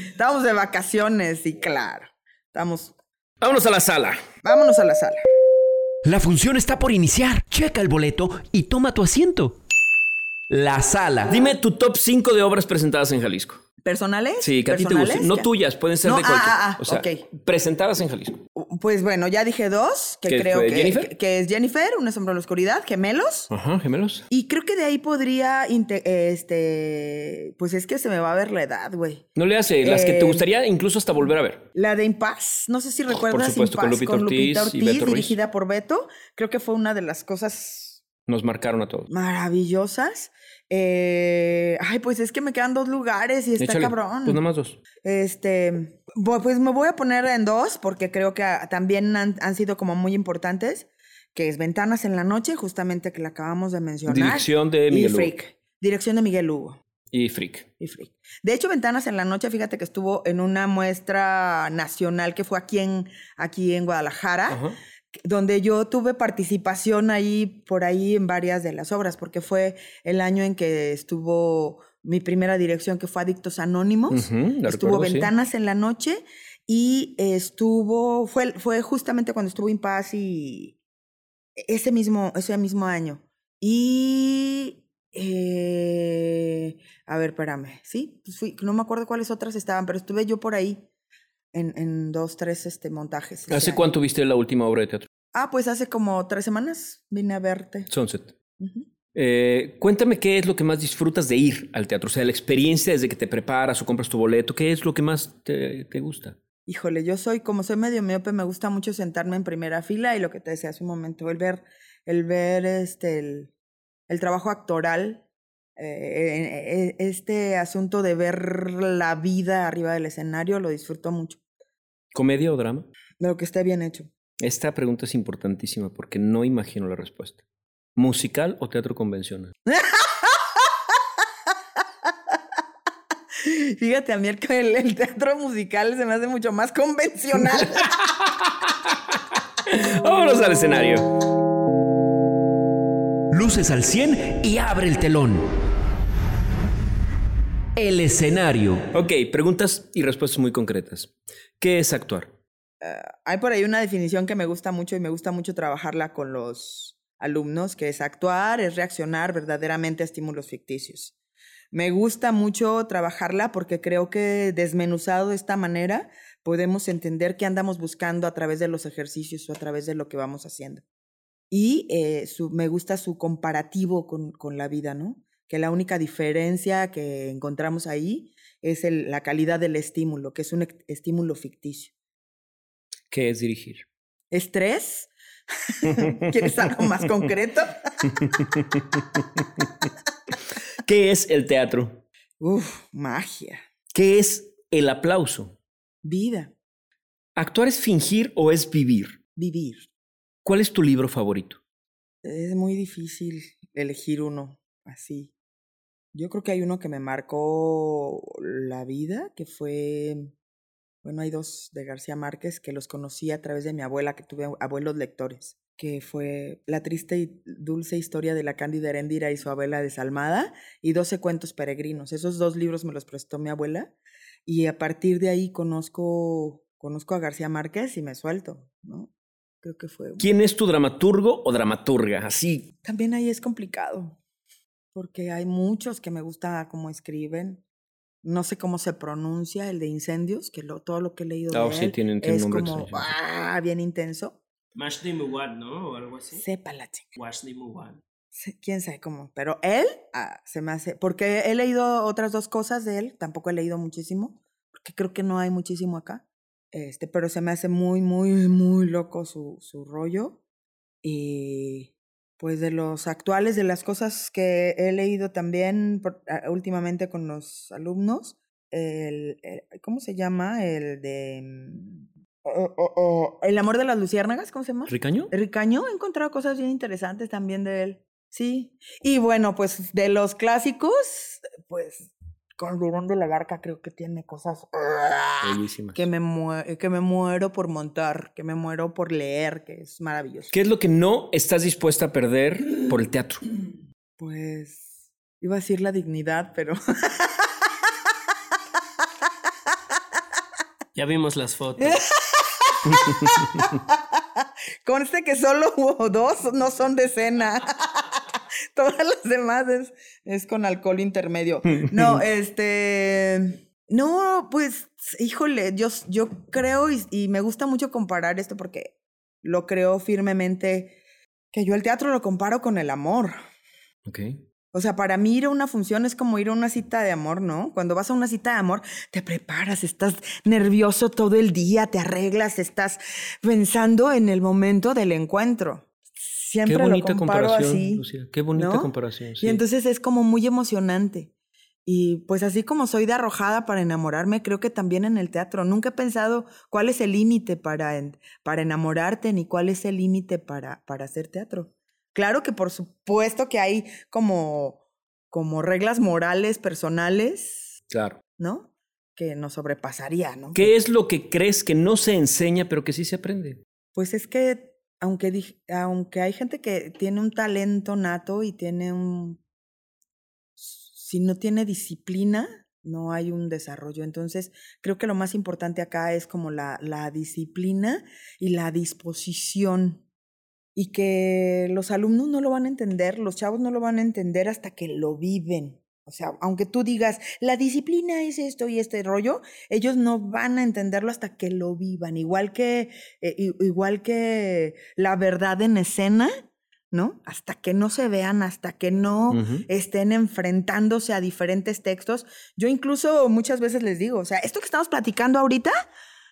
Estamos de vacaciones y claro, estamos. Vámonos a la sala. Vámonos a la sala. La función está por iniciar. Checa el boleto y toma tu asiento. La sala. Dime tu top 5 de obras presentadas en Jalisco. ¿Personales? Sí, que a ti te gusten. No Ya. tuyas, pueden ser No, de cualquier. ah, ah, o sea, ok. presentadas en Jalisco. Pues bueno, ya dije dos, que ¿Que creo que, Jennifer? que- que es Jennifer, Una sombra en la oscuridad, Gemelos. Ajá, gemelos. Y creo que de ahí podría, este, pues es que se me va a ver la edad, güey. No le hace las que te Eh, gustaría incluso hasta volver a ver. La de Impaz, no sé si recuerdas supuesto, con Impaz, Lupita Ortiz y Beto Ruiz. dirigida por Beto. Creo que fue una de las cosas Nos marcaron a todos. maravillosas. Eh, ay, pues es que me quedan dos lugares y está Échale. cabrón. Pues nada más dos. Este, pues me voy a poner en dos porque creo que ah, también han, han sido como muy importantes, que es Ventanas en la Noche, justamente que la acabamos de mencionar. Dirección de y Miguel Hugo. Freak. Dirección de Miguel Hugo. Y Freak. Y Freak. De hecho, Ventanas en la Noche, fíjate que estuvo en una muestra nacional que fue aquí en, aquí en Guadalajara, Ajá. Donde yo tuve participación ahí, por ahí en varias de las obras, porque fue el año en que estuvo mi primera dirección, que fue Adictos Anónimos. La estuvo recuerdo, sí. Ventanas en la Noche y estuvo, fue, fue justamente cuando estuvo Impaz y ese mismo, ese mismo año. Y, eh, a ver, espérame, ¿sí? Pues fui, no me acuerdo cuáles otras estaban, pero estuve yo por ahí en, en dos, tres este, montajes. ese ¿Hace cuánto viste la última obra de teatro? Ah, pues hace como tres semanas vine a verte. Sunset. Eh, cuéntame qué es lo que más disfrutas de ir al teatro. O sea, la experiencia desde que te preparas o compras tu boleto. ¿Qué es lo que más te, te gusta? Híjole, yo soy, como soy medio miope, me gusta mucho sentarme en primera fila y lo que te decía hace un momento, el ver, el ver este, el, el trabajo actoral, eh, eh, este asunto de ver la vida arriba del escenario, lo disfruto mucho, ¿Comedia o drama? lo que esté bien hecho. Esta pregunta es importantísima porque no imagino la respuesta. ¿Musical o teatro convencional? [LAUGHS] Fíjate, a mí el, el- el teatro musical se me hace mucho más convencional. [LAUGHS] Vámonos al escenario. Luces al 100 y abre el telón. El escenario. Ok, preguntas y respuestas muy concretas. ¿Qué es actuar? hay por ahí una definición que me gusta mucho y me gusta mucho trabajarla con los alumnos, que es actuar, es reaccionar verdaderamente a estímulos ficticios. Me gusta mucho trabajarla porque creo que desmenuzado de esta manera podemos entender qué andamos buscando a través de los ejercicios o a través de lo que vamos haciendo. Y eh, me gusta su comparativo con, con la vida, ¿no? Que la única diferencia que encontramos ahí es el- la calidad del estímulo, que es un ec- estímulo ficticio. ¿Qué es dirigir? ¿Estrés? [LAUGHS] ¿Quieres algo [LAUGHS] más concreto? [LAUGHS] ¿Qué es el teatro? Uf, magia. ¿Qué es el aplauso? Vida. ¿Actuar es fingir o es vivir? Vivir. ¿Cuál es tu libro favorito? Es muy difícil elegir uno así. Yo creo que hay uno que me marcó la vida, que fue, bueno, hay dos de García Márquez que los conocí a través de mi abuela, que tuve abuelos lectores, que fue La triste y dulce historia de la cándida Heréndira y su abuela desalmada y 12 cuentos peregrinos. Esos dos libros me los prestó mi abuela y a partir de ahí conozco, conozco a García Márquez y me suelto, ¿no? Creo que fue... ¿Quién es tu dramaturgo o dramaturga? Así. También ahí es complicado, porque hay muchos que me gusta cómo escriben. No sé cómo se pronuncia el de incendios, que lo, todo lo que he leído Ah, de sí, él tienen- tienen es nombre como ah, bien intenso. Mashdi Muwad, ¿no? O algo así. Sepa la chica. Washdi Muwad. Quién sabe cómo. Pero él ah, se me hace. Porque he leído otras dos cosas de él, tampoco he leído muchísimo, porque creo que no hay muchísimo acá. Este, pero se me hace muy, muy, muy loco su, su rollo. Y pues de los actuales, de las cosas que he leído también por- ah, últimamente con los alumnos, el, el- ¿cómo se llama? El de... mm, El amor de las luciérnagas, ¿cómo se llama? ¿Ricaño? Ricaño, he encontrado cosas bien interesantes también de él. Sí. Y bueno, pues de los clásicos, pues con Durón de la Barca creo que tiene cosas Bellísimas. que me, que me muero por montar, que me muero por leer, que es maravilloso. ¿Qué es lo que no estás dispuesta a perder por el teatro? Pues iba a decir la dignidad, pero [LAUGHS] Ya vimos las fotos. [LAUGHS] Conste que solo hubo dos no son de cena. [LAUGHS] Todas las demás es, es con alcohol intermedio. [LAUGHS] No, este. No, pues, híjole, yo, yo creo y, y me gusta mucho comparar esto porque lo creo firmemente que yo el teatro lo comparo con el amor. Ok. O sea, para mí ir a una función es como ir a una cita de amor, ¿no? Cuando vas a una cita de amor, te preparas, estás nervioso todo el día, te arreglas, estás pensando en el momento del encuentro. Siempre Qué bonita lo comparo comparación, así. Lucía. Qué bonita ¿no? comparación. sí. Y entonces es como muy emocionante. Y pues así como soy de arrojada para enamorarme, creo que también en el teatro. Nunca he pensado cuál es el límite para, para enamorarte ni cuál es el límite para, para hacer teatro. Claro que por supuesto que hay como, como reglas morales personales, Claro. ¿no? Que nos sobrepasaría, ¿no? ¿Qué es lo que crees que no se enseña, pero que sí se aprende? Pues es que aunque, aunque hay gente que tiene un talento nato y tiene un... Si no tiene disciplina, no hay un desarrollo. Entonces, creo que lo más importante acá es como la, la disciplina y la disposición. Y que los alumnos no lo van a entender, los chavos no lo van a entender hasta que lo viven. O sea, aunque tú digas, la disciplina es esto y este rollo, ellos no van a entenderlo hasta que lo vivan. Igual que, eh, igual que la verdad en escena, ¿no? Hasta que no se vean, hasta que no estén enfrentándose a diferentes textos. Yo incluso muchas veces les digo, o sea, esto que estamos platicando ahorita,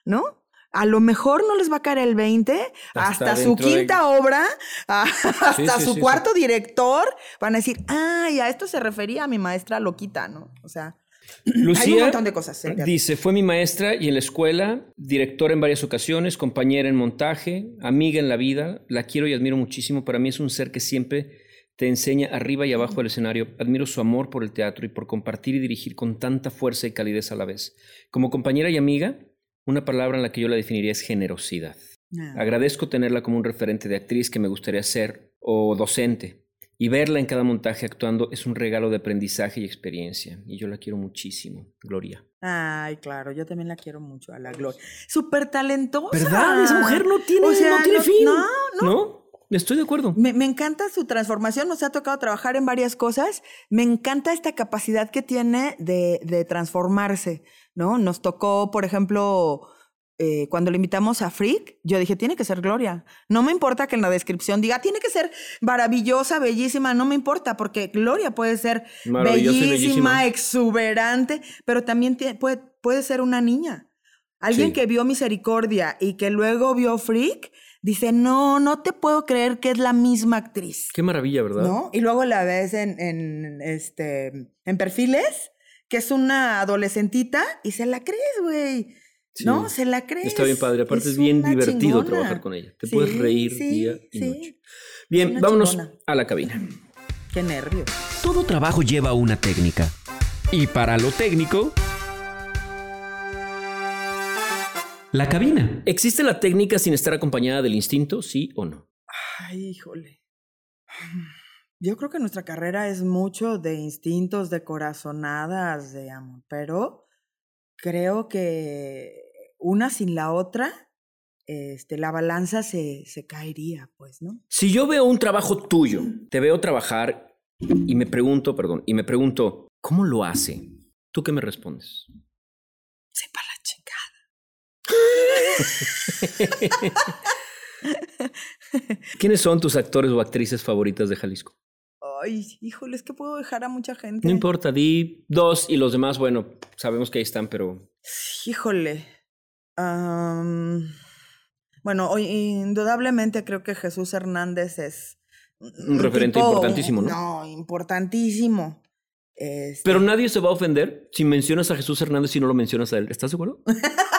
¿no? A lo mejor no les va a caer el 20, Hasta hasta, su de- quinta obra, [LAUGHS] a- hasta Sí, su sí, cuarto director, van a decir, ay, a esto se refería a mi maestra loquita, ¿no? O sea, [CLEARS THROAT] hay un montón de cosas. teatro. dice, fue mi maestra y en la escuela, directora en varias ocasiones, compañera en montaje, amiga en la vida, la quiero y admiro muchísimo. Para mí es un ser que siempre te enseña arriba y abajo del escenario. Admiro su amor por el teatro y por compartir y dirigir con tanta fuerza y calidez a la vez. Como compañera y amiga, una palabra en la que yo la definiría es generosidad. Ah. Agradezco tenerla como un referente de actriz que me gustaría ser o docente. Y verla en cada montaje actuando es un regalo de aprendizaje y experiencia. Y yo la quiero muchísimo. Gloria. Ay, claro, yo también la quiero mucho a la Gloria. Súper talentosa. ¿Verdad? Esa mujer no tiene, O sea, no tiene no- fin. no, no. ¿No? Estoy de acuerdo. Me, me encanta su transformación, nos ha tocado trabajar en varias cosas. Me encanta esta capacidad que tiene de, de transformarse, ¿no? Nos tocó, por ejemplo, eh, cuando le invitamos a Freak, yo dije, tiene que ser Gloria. No me importa que en la descripción diga, tiene que ser maravillosa, bellísima, no me importa, porque Gloria puede ser bellísima, bellísima. exuberante, pero también puede, puede ser una niña. Alguien Sí. que vio Misericordia y que luego vio Freak, dice, no, no te puedo creer que es la misma actriz. Qué maravilla, ¿verdad? ¿No? Y luego la ves en, en, este, en perfiles, que es una adolescentita, y se la crees, güey. Sí. ¿No? Se la crees. Está bien padre. Aparte es, bien divertido chingona. trabajar con ella. Te puedes reír sí, día y sí. noche. Bien, una vámonos chingona. a la cabina. Qué nervios. Todo trabajo lleva una técnica. Y para lo técnico... La cabina. ¿Existe la técnica sin estar acompañada del instinto, sí o no? Ay, híjole. [SIGHS] Yo creo que nuestra carrera es mucho de instintos, de corazonadas, de amor, pero creo que una sin la otra, este, la balanza se, se caería, pues, ¿no? Si yo veo un trabajo tuyo, te veo trabajar y me pregunto, perdón, y me pregunto, ¿cómo lo hace? ¿Tú qué me respondes? Chingada. [LAUGHS] ¿Quiénes son tus actores o actrices favoritas de Jalisco? Ay, híjole, es que puedo dejar a mucha gente. No importa, di dos y los demás, bueno, sabemos que ahí están, pero Híjole. Bueno, hoy indudablemente creo que Jesús Hernández es Un referente importantísimo, ¿no? No, importantísimo. Este, Pero nadie se va a ofender si mencionas a Jesús Hernández y no lo mencionas a él. ¿Estás de acuerdo? [LAUGHS]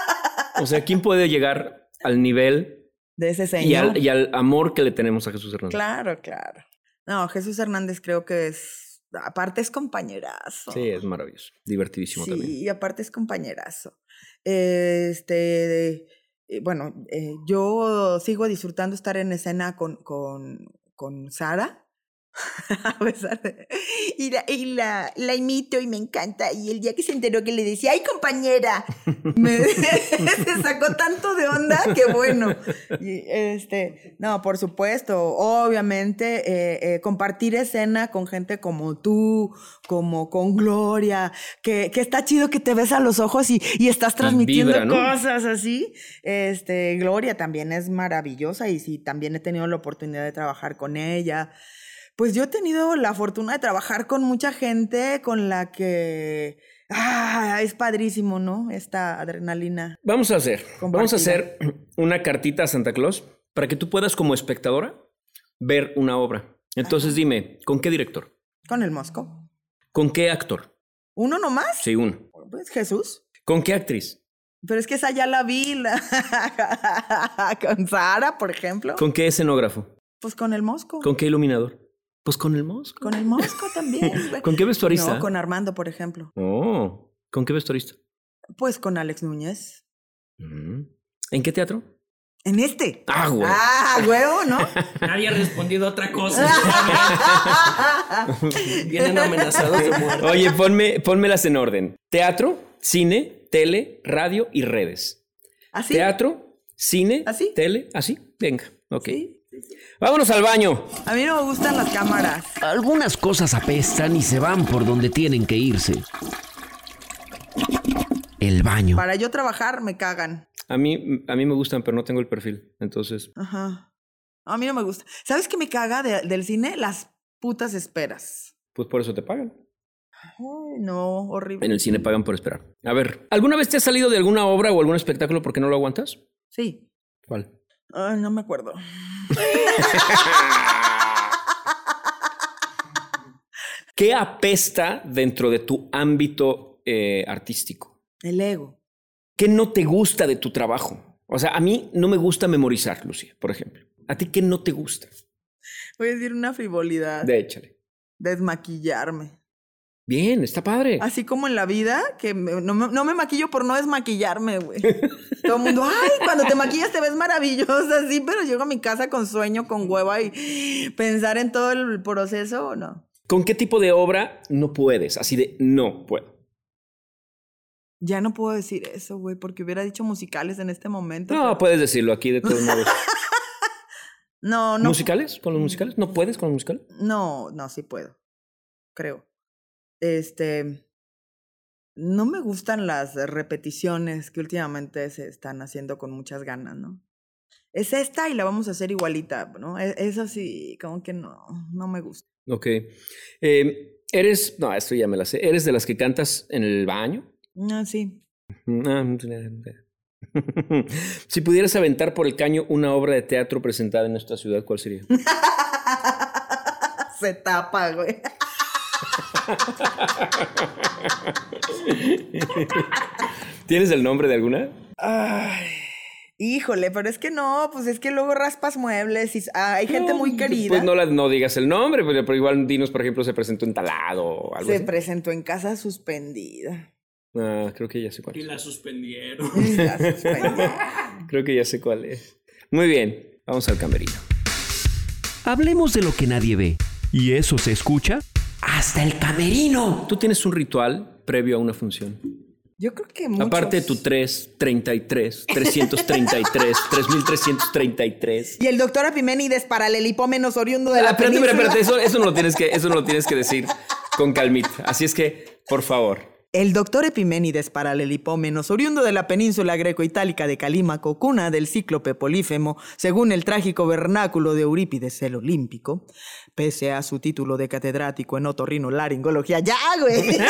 O sea, ¿quién puede llegar al nivel de ese y señor. al, y al amor que le tenemos a Jesús Hernández? Claro, claro. No, Jesús Hernández creo que es, aparte es compañerazo. Sí, es maravilloso. Divertidísimo Sí, también. y aparte es compañerazo. Este, eh, bueno, eh, yo sigo disfrutando estar en escena con, con, con Sara. [LAUGHS] a pesar de- Y, la, y la, la imito y me encanta. Y el día que se enteró que le decía, ¡ay, compañera! Me, [LAUGHS] se sacó tanto de onda que bueno. Y, este, no, por supuesto, obviamente, eh, eh, compartir escena con gente como tú, como con Gloria, que, que está chido que te ves a los ojos y, y estás transmitiendo vibra, ¿no? cosas así. Este, Gloria también es maravillosa y sí, también he tenido la oportunidad de trabajar con ella. Pues yo he tenido la fortuna de trabajar con mucha gente con la que ah, es padrísimo, ¿no? Esta adrenalina. Vamos a hacer, vamos a hacer [CLEARS THROAT] una cartita a Santa Claus para que tú puedas como espectadora ver una obra. Entonces dime, ¿con qué director? Con el Mosco. ¿Con qué actor? ¿Uno nomás? Sí, uno. Pues Jesús. ¿Con qué actriz? Pero es que esa ya la vi. la- [LAUGHS] con Sara, por ejemplo. ¿Con qué escenógrafo? Pues con el Mosco. ¿Con qué iluminador? Pues con el Mosco. Con el Mosco también. [LAUGHS] ¿Con qué vestuarista? No, con Armando, por ejemplo. Oh, ¿con qué vestuarista? Pues con Alex Núñez. Mm. ¿En qué teatro? En este. Ah, güey. Ah, huevo, ¿no? [LAUGHS] Nadie ha respondido otra cosa. [LAUGHS] Vienen amenazados de muerte. Oye, ponme, pónmelas en orden. Teatro, cine, tele, radio y redes. ¿Así? Teatro, cine, ¿Así? tele, así. Venga, ok. Sí. Vámonos al baño. A mí no me gustan las cámaras. Algunas cosas apestan y se van por donde tienen que irse. El baño. Para yo trabajar me cagan. A mí, a mí me gustan, pero no tengo el perfil. Entonces, Ajá. A mí no me gusta. ¿Sabes qué me caga de- del cine? Las putas esperas. pues por eso te pagan. Ay, no, horrible. En el cine pagan por esperar. A ver, ¿alguna vez te has salido de alguna obra o algún espectáculo porque no lo aguantas? Sí. ¿Cuál? Ay, no me acuerdo. [LAUGHS] ¿Qué apesta dentro de tu ámbito eh, artístico? El ego. ¿Qué no te gusta de tu trabajo? O sea, a mí no me gusta memorizar, Lucía, por ejemplo. ¿A ti qué no te gusta? Voy a decir una frivolidad. De échale. Desmaquillarme. Bien, está padre. Así como en la vida, que me- no, me, no me maquillo por no desmaquillarme, güey. Todo el mundo, ay, cuando te maquillas te ves maravillosa, sí, pero llego a mi casa con sueño, con hueva y pensar en todo el proceso, no. ¿Con qué tipo de obra no puedes? Así de no puedo. Ya no puedo decir eso, güey, porque hubiera dicho musicales en este momento. No, pero- puedes decirlo aquí de todos [LAUGHS] modos. no, no. ¿Musicales? ¿Con los musicales? ¿No puedes con los musicales? No, no, sí puedo. Creo. Este. No me gustan las repeticiones que últimamente se están haciendo con muchas ganas, ¿no? Es esta y la vamos a hacer igualita, ¿no? E- Eso sí, como que no, no me gusta. Ok. Eh, eres, no, esto ya me la sé. ¿Eres de las que cantas en el baño? Ah, sí. Ah, [LAUGHS] Si pudieras aventar por el caño una obra de teatro presentada en nuestra ciudad, ¿cuál sería? [LAUGHS] Se tapa, güey. ¿Tienes el nombre de alguna? Ay, híjole, pero es que no, pues es que luego raspas muebles y ah, hay gente muy querida. Pues no, la- no digas el nombre, pero, pero igual dinos, por ejemplo, se presentó en Talado o algo Se así. presentó en casa suspendida. Ah, creo que ya sé cuál Y es. la suspendieron. [LAUGHS] Y la suspendieron. Creo que ya sé cuál es. Muy bien, vamos al camerino. Hablemos de lo que nadie ve. ¿Y eso se escucha? ¡Hasta el camerino! Tú tienes un ritual previo a una función. Yo creo que muchos. Aparte de tu 3, 33, 333, 3333. Y el doctor Epiménides paralelipómenos oriundo de la espérate, espérate, península. espérate, eso, eso no lo tienes que, eso no lo tienes que decir con calmita. Así es que, por favor. El doctor Epiménides paralelipómenos, oriundo de la península greco-itálica de Calímaco, cuna del cíclope polífemo, según el trágico vernáculo de Eurípides el Olímpico, pese a su título de catedrático en otorrinolaringología. ¡Ya, güey! [LAUGHS]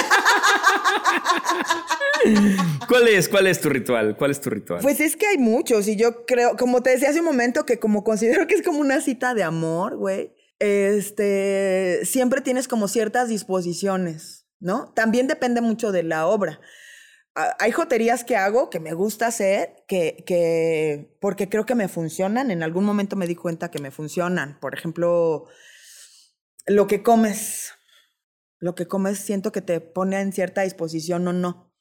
¿Cuál es, cuál es tu ritual? ¿Cuál es tu ritual? Pues es que hay muchos y yo creo, como te decía hace un momento, que como considero que es como una cita de amor, güey, este, siempre tienes como ciertas disposiciones, ¿no? También depende mucho de la obra. Hay joterías que hago que me gusta hacer, que, que, porque creo que me funcionan. En algún momento me di cuenta que me funcionan. Por ejemplo, lo que comes. Lo que comes siento que te pone en cierta disposición o no.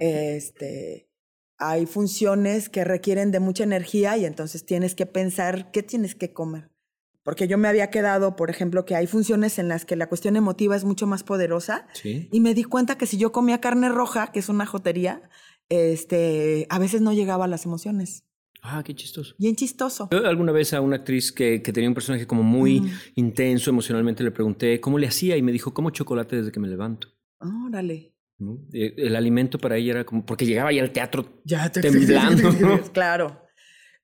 Este, hay funciones que requieren de mucha energía y entonces tienes que pensar qué tienes que comer. porque yo me había quedado, por ejemplo, que hay funciones en las que la cuestión emotiva es mucho más poderosa. Sí. Y me di cuenta que si yo comía carne roja, que es una jotería, este, a veces no llegaba a las emociones. Ah, qué chistoso. Bien chistoso. Yo alguna vez a una actriz que, que tenía un personaje como muy intenso emocionalmente le pregunté cómo le hacía y me dijo, como chocolate desde que me levanto. Órale. ¿no? Eh, El alimento para ella era como, porque llegaba ya al teatro Ya te [LAUGHS] temblando. [LAUGHS] Claro.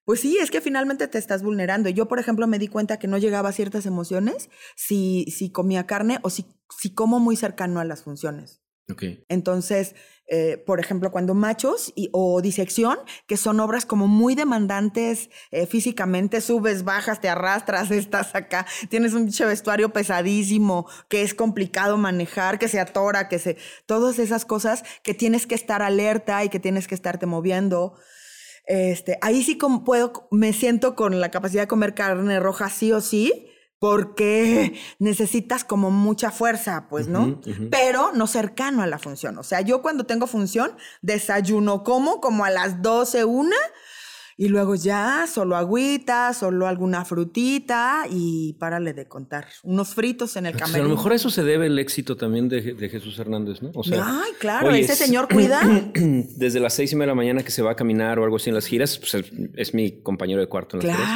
Pues sí, es que finalmente te estás vulnerando. Yo, por ejemplo, me di cuenta que no llegaba a ciertas emociones si, si comía carne o si, si como muy cercano a las funciones. Ok. Entonces, eh, por ejemplo, cuando machos o disección, que son obras como muy demandantes eh, físicamente, subes, bajas, te arrastras, [LAUGHS] estás acá, tienes un vestuario pesadísimo, que es complicado manejar, que se atora, que se... Todas esas cosas que tienes que estar alerta y que tienes que estarte moviendo. Este, ahí sí como puedo, me siento con la capacidad de comer carne roja sí o sí, porque necesitas como mucha fuerza, pues, ¿no? Pero no cercano a la función. O sea, yo cuando tengo función, desayuno como, como a las 12, una, y luego ya solo agüita, solo alguna frutita y párale de contar. Unos fritos en el camerino. a lo mejor a eso se debe el éxito también de, de Jesús Hernández, ¿no? O Ay, claro, oye, ese es- señor [CLEARS THROAT] cuida. Desde las seis y media de la mañana que se va a caminar o algo así en las giras, pues es, mi compañero de cuarto en las giras.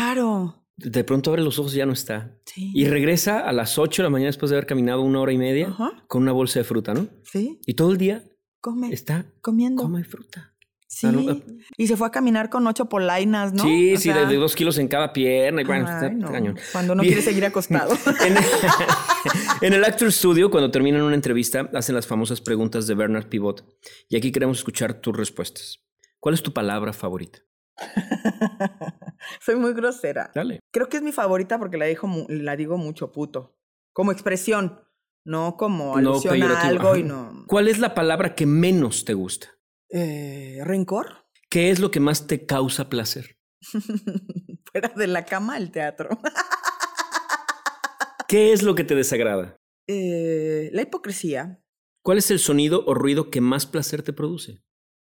De pronto abre los ojos y ya no está. Sí. Y regresa a las 8 de la mañana después de haber caminado una hora y media Ajá. con una bolsa de fruta, ¿no? Sí, Y todo el día come. está, comiendo. come fruta. Sí. Ah, no, Y se fue a caminar con ocho polainas, ¿no? Sí, O sí, sea, de, dos kilos en cada pierna. Y bueno, ay, está no, cañón. Cuando no quiere seguir acostado. [LAUGHS] En, [LAUGHS] en el Actor Studio, cuando terminan una entrevista, hacen las famosas preguntas de Bernard Pivot. Y aquí queremos escuchar tus respuestas. ¿Cuál es tu palabra favorita? [LAUGHS] [LAUGHS] Soy muy grosera. Dale. Creo que es mi favorita porque la, dijo, la digo mucho puto. Como expresión, no como No alusión a algo ajá. y no. ¿Cuál es la palabra que menos te gusta? Eh, ¿Rencor? ¿Qué es lo que más te causa placer? [LAUGHS] Fuera de la cama, el teatro. [LAUGHS] ¿Qué es lo que te desagrada? Eh, la hipocresía, ¿Cuál es el sonido o ruido que más placer te produce?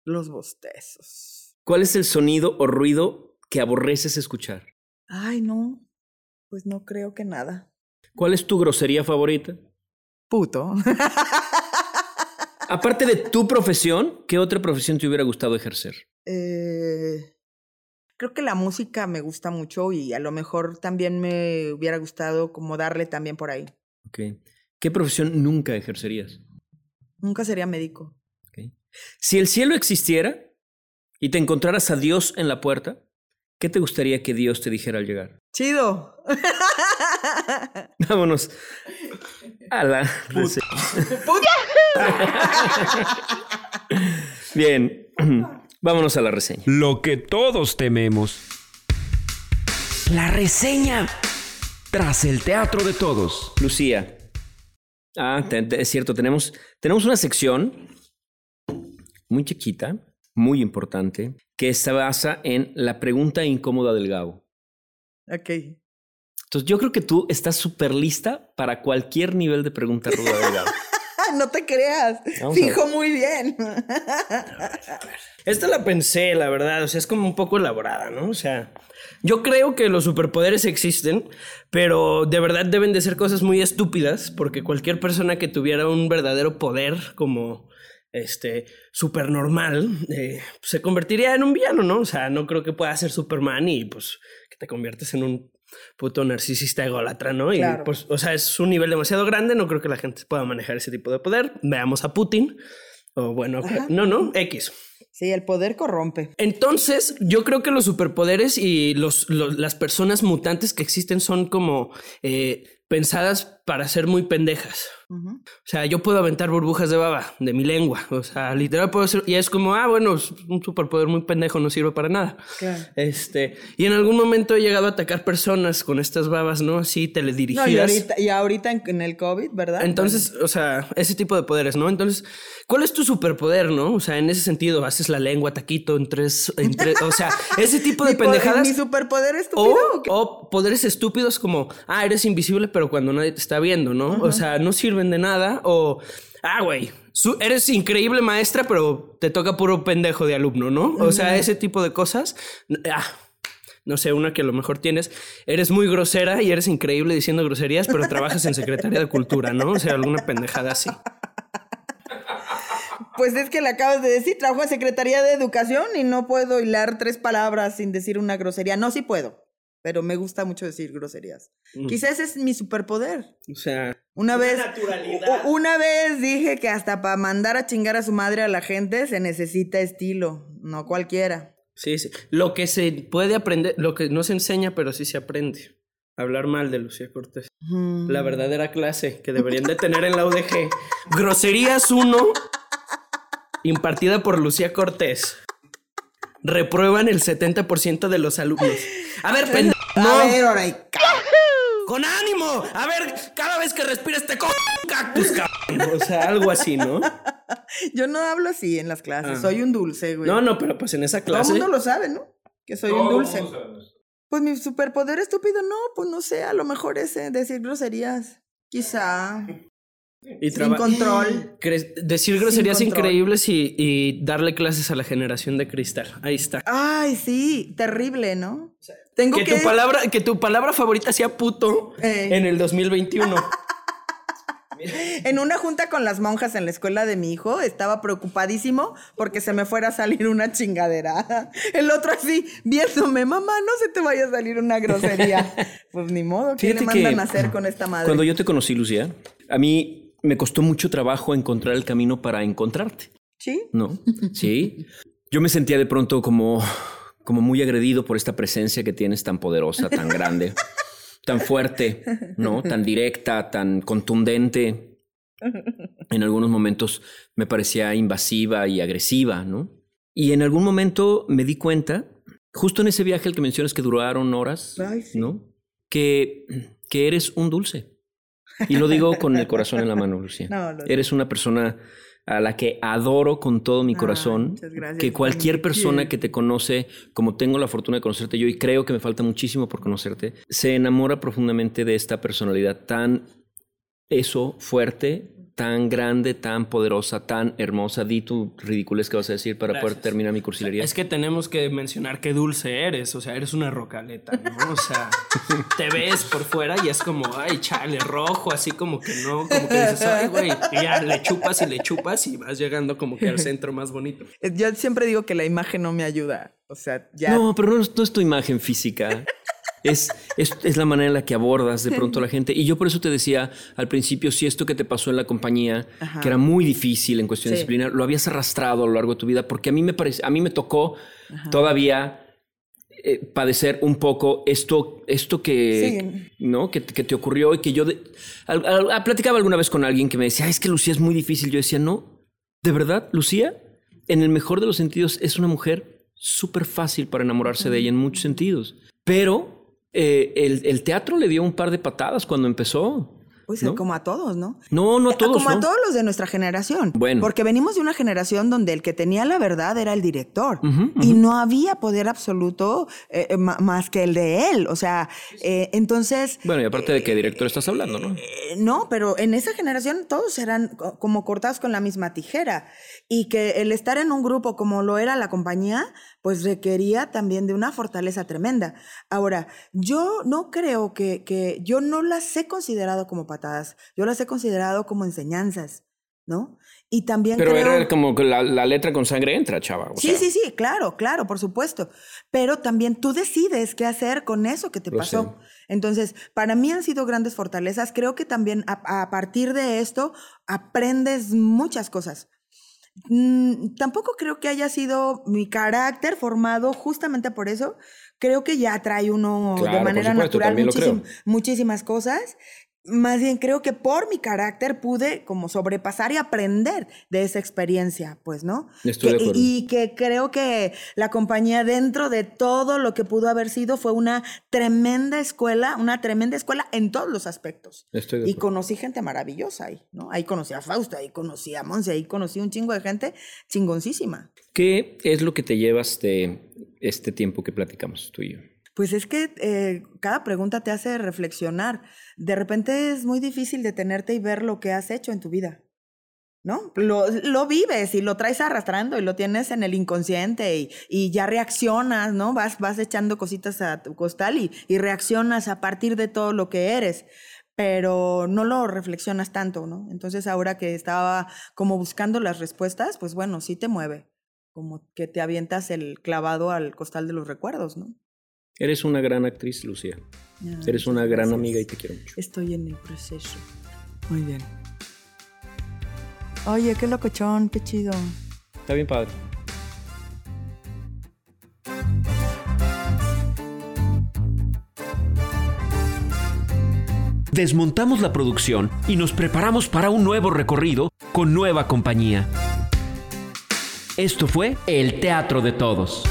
los bostezos. ¿Cuál es el sonido o ruido que aborreces escuchar? Ay, no. Pues no creo que nada. ¿Cuál es tu grosería favorita? Puto. [LAUGHS] Aparte de tu profesión, ¿qué otra profesión te hubiera gustado ejercer? Eh, creo que la música me gusta mucho y a lo mejor también me hubiera gustado como darle también por ahí. Ok. ¿Qué profesión nunca ejercerías? Nunca sería médico. Ok. Si el cielo existiera y te encontraras a Dios en la puerta, ¿qué te gustaría que Dios te dijera al llegar? Chido. [LAUGHS] Vámonos a la rece- [LAUGHS] Bien, [CLEARS THROAT] vámonos a la reseña. Lo que todos tememos. La reseña. Tras el teatro de todos. Lucía. Ah, te- te- es cierto, tenemos, tenemos una sección muy chiquita, muy importante, que se basa en la pregunta incómoda del Gabo. ok. Entonces yo creo que tú estás súper lista para cualquier nivel de pregunta ruda del Gabo. [LAUGHS] No te creas. Vamos a ver. Fijo muy bien. Esta la pensé, la verdad, o sea, es como un poco elaborada, ¿no? O sea, yo creo que los superpoderes existen, pero de verdad deben de ser cosas muy estúpidas, porque cualquier persona que tuviera un verdadero poder como este supernormal eh, se convertiría en un villano, ¿no? O sea, no creo que pueda ser Superman y pues que te conviertes en un puto narcisista ególatra, ¿no? Y Claro. pues, o sea, es un nivel demasiado grande, no creo que la gente pueda manejar ese tipo de poder. Veamos a Putin. O bueno, Ajá. no, no, X. Sí, el poder corrompe. Entonces, yo creo que los superpoderes y los, los- las personas mutantes que existen son como eh, pensadas para ser muy pendejas. O sea, yo puedo aventar burbujas de baba de mi lengua. O sea, literal puedo ser. Y es como, ah, bueno, es un superpoder muy pendejo, no sirve para nada. Claro. Este, y en algún momento he llegado a atacar personas con estas babas, ¿no? Así No, teledirigidas. y ahorita, y ahorita en, en el COVID, ¿verdad? Entonces, o sea, ese tipo de poderes, ¿no? Entonces, ¿cuál es tu superpoder, no? O sea, en ese sentido, haces la lengua taquito en tres, en tres o sea, ese tipo de [LAUGHS] ¿Mi po- pendejadas. ¿Mi superpoder estúpido? O, o poderes estúpidos como, ah, eres invisible, pero cuando nadie te está viendo, ¿no? O sea, no sirven de nada. O, ah, güey, eres increíble maestra, pero te toca puro pendejo de alumno, ¿no? O sea, ese tipo de cosas. Ah, no sé, una que a lo mejor tienes, eres muy grosera y eres increíble diciendo groserías, pero trabajas en Secretaría de Cultura, ¿no? O sea, alguna pendejada así. Pues es que le acabas de decir, trabajo en Secretaría de Educación y no puedo hilar tres palabras sin decir una grosería. No, sí puedo, pero me gusta mucho decir groserías. Mm. Quizás es mi superpoder. O sea, Una vez, naturalidad. una vez dije que hasta para mandar a chingar a su madre a la gente se necesita estilo, no cualquiera. sí, sí. Lo que se puede aprender, lo que no se enseña, pero sí se aprende. Hablar mal de Lucía Cortés. Mm. La verdadera clase que deberían de tener en la UDG. Groserías 1, impartida por Lucía Cortés. Reprueban el 70% de los alumnos. A ver, [LAUGHS] pendejo. No. A ver, ahora y ¡Con ánimo! A ver, cada vez que respires te co cactus, cabrón. O sea, algo así, ¿no? [LAUGHS] Yo no hablo así en las clases, Ah. soy un dulce, güey. No, no, pero pues en esa Todo el clase. mundo lo sabe, ¿no? Que soy un dulce. Pues mi superpoder estúpido, no, pues no sé, a lo mejor ese, decir groserías. Quizá. Y Sin control. Decir groserías increíbles y, y darle clases a la generación de cristal. Ahí está. Ay, sí, terrible, ¿no? Tengo Que que. tu palabra, que tu palabra favorita sea puto Eh. en el 2021. [LAUGHS] En una junta con las monjas en la escuela de mi hijo, estaba preocupadísimo porque se me fuera a salir una chingadera. El otro así, viéndome, mamá, no se te vaya a salir una grosería. [LAUGHS] Pues ni modo, ¿qué le Fíjate que mandan a hacer con esta madre? Cuando yo te conocí, Lucía, a mí me costó mucho trabajo encontrar el camino para encontrarte, ¿Sí? ¿no? Sí. Yo me sentía de pronto como, como muy agredido por esta presencia que tienes tan poderosa, tan grande, tan fuerte, ¿no? Tan directa, tan contundente. En algunos momentos me parecía invasiva y agresiva, ¿no? Y en algún momento me di cuenta, justo en ese viaje al que mencionas que duraron horas, Ay, sí. ¿no? Que, que eres un dulce. Y lo digo con el corazón en la mano, Lucía. No, lo- Eres una persona a la que adoro con todo mi Ay, corazón. muchas gracias, que cualquier persona que te conoce, como tengo la fortuna de conocerte yo y creo que me falta muchísimo por conocerte, se enamora profundamente de esta personalidad tan eso fuerte, tan grande, tan poderosa, tan hermosa. Di tu ridiculez que vas a decir para poder terminar mi cursilería. Es que tenemos que mencionar qué dulce eres. O sea, eres una rocaleta, ¿no? O sea, [LAUGHS] te ves por fuera y es como, ay, chale, rojo, así como que no, como que dices, ay, güey. Y ya le chupas y le chupas y vas llegando como que al centro más bonito. Eh, Yo siempre digo que la imagen no me ayuda. O sea, ya. No, pero no, no es tu imagen física. [LAUGHS] Es, es, es la manera en la que abordas de pronto a la gente. Y yo por eso te decía al principio, si esto que te pasó en la compañía, Ajá. que era muy difícil en cuestión de Sí. disciplina, lo habías arrastrado a lo largo de tu vida, porque a mí me parece, a mí me tocó todavía eh, padecer un poco esto, esto que, ¿no? que, que te ocurrió y que yo de- al- al- al- platicaba alguna vez con alguien que me decía, "Ay, es que Lucía es muy difícil. Yo decía, no, de verdad, Lucía, en el mejor de los sentidos, es una mujer súper fácil para enamorarse de ella en muchos sentidos. Pero eh, el, el teatro le dio un par de patadas cuando empezó. Pues ¿no? como a todos, ¿no? No, no a todos. Como a todos los de nuestra generación. Bueno. Porque venimos de una generación donde el que tenía la verdad era el director. Y no había poder absoluto eh, eh, más que el de él. O sea, eh, entonces. Bueno, y aparte de qué director estás hablando, ¿no? Eh, no, pero en esa generación todos eran co- como cortados con la misma tijera y que el estar en un grupo como lo era la compañía, pues requería también de una fortaleza tremenda. Ahora, yo no creo que, que yo no las he considerado como patadas, yo las he considerado como enseñanzas, ¿no? Y también Pero creo... era como la, la letra con sangre entra, chava. o Sí, sea, sí, sí, claro, claro, por supuesto. Pero también tú decides qué hacer con eso que te Lo pasó. Entonces, para mí han sido grandes fortalezas. Creo que también a, a partir de esto aprendes muchas cosas. Mm, tampoco creo que haya sido mi carácter formado justamente por eso. Creo que ya trae uno Claro, de manera supuesto, natural muchísim- muchísimas cosas. Más bien creo que por mi carácter pude como sobrepasar y aprender de esa experiencia, pues, ¿no? Estoy de acuerdo. y que creo que la compañía dentro de todo lo que pudo haber sido fue una tremenda escuela, una tremenda escuela en todos los aspectos. Estoy de Y conocí gente maravillosa ahí, ¿no? Ahí conocí a Fausto, ahí conocí a Monse, ahí conocí un chingo de gente chingoncísima. ¿Qué es lo que te llevas de este tiempo que platicamos tú y yo? Pues es que eh, cada pregunta te hace reflexionar. De repente es muy difícil detenerte y ver lo que has hecho en tu vida, ¿no? Lo, lo, vives y lo traes arrastrando y lo tienes en el inconsciente y, ya reaccionas, ¿no? Vas, vas echando cositas a tu costal y, y, reaccionas a partir de todo lo que eres, pero no lo reflexionas tanto, ¿no? Entonces ahora que estaba como buscando las respuestas, pues bueno, sí te mueve, como que te avientas el clavado al costal de los recuerdos, ¿no? Eres una gran actriz, Lucía. Eres una gran amiga y te quiero mucho. Estoy en el proceso. Muy bien. Oye, qué locochón, qué chido. Está bien padre. Desmontamos la producción y nos preparamos para un nuevo recorrido con nueva compañía. Esto fue El Teatro de Todos.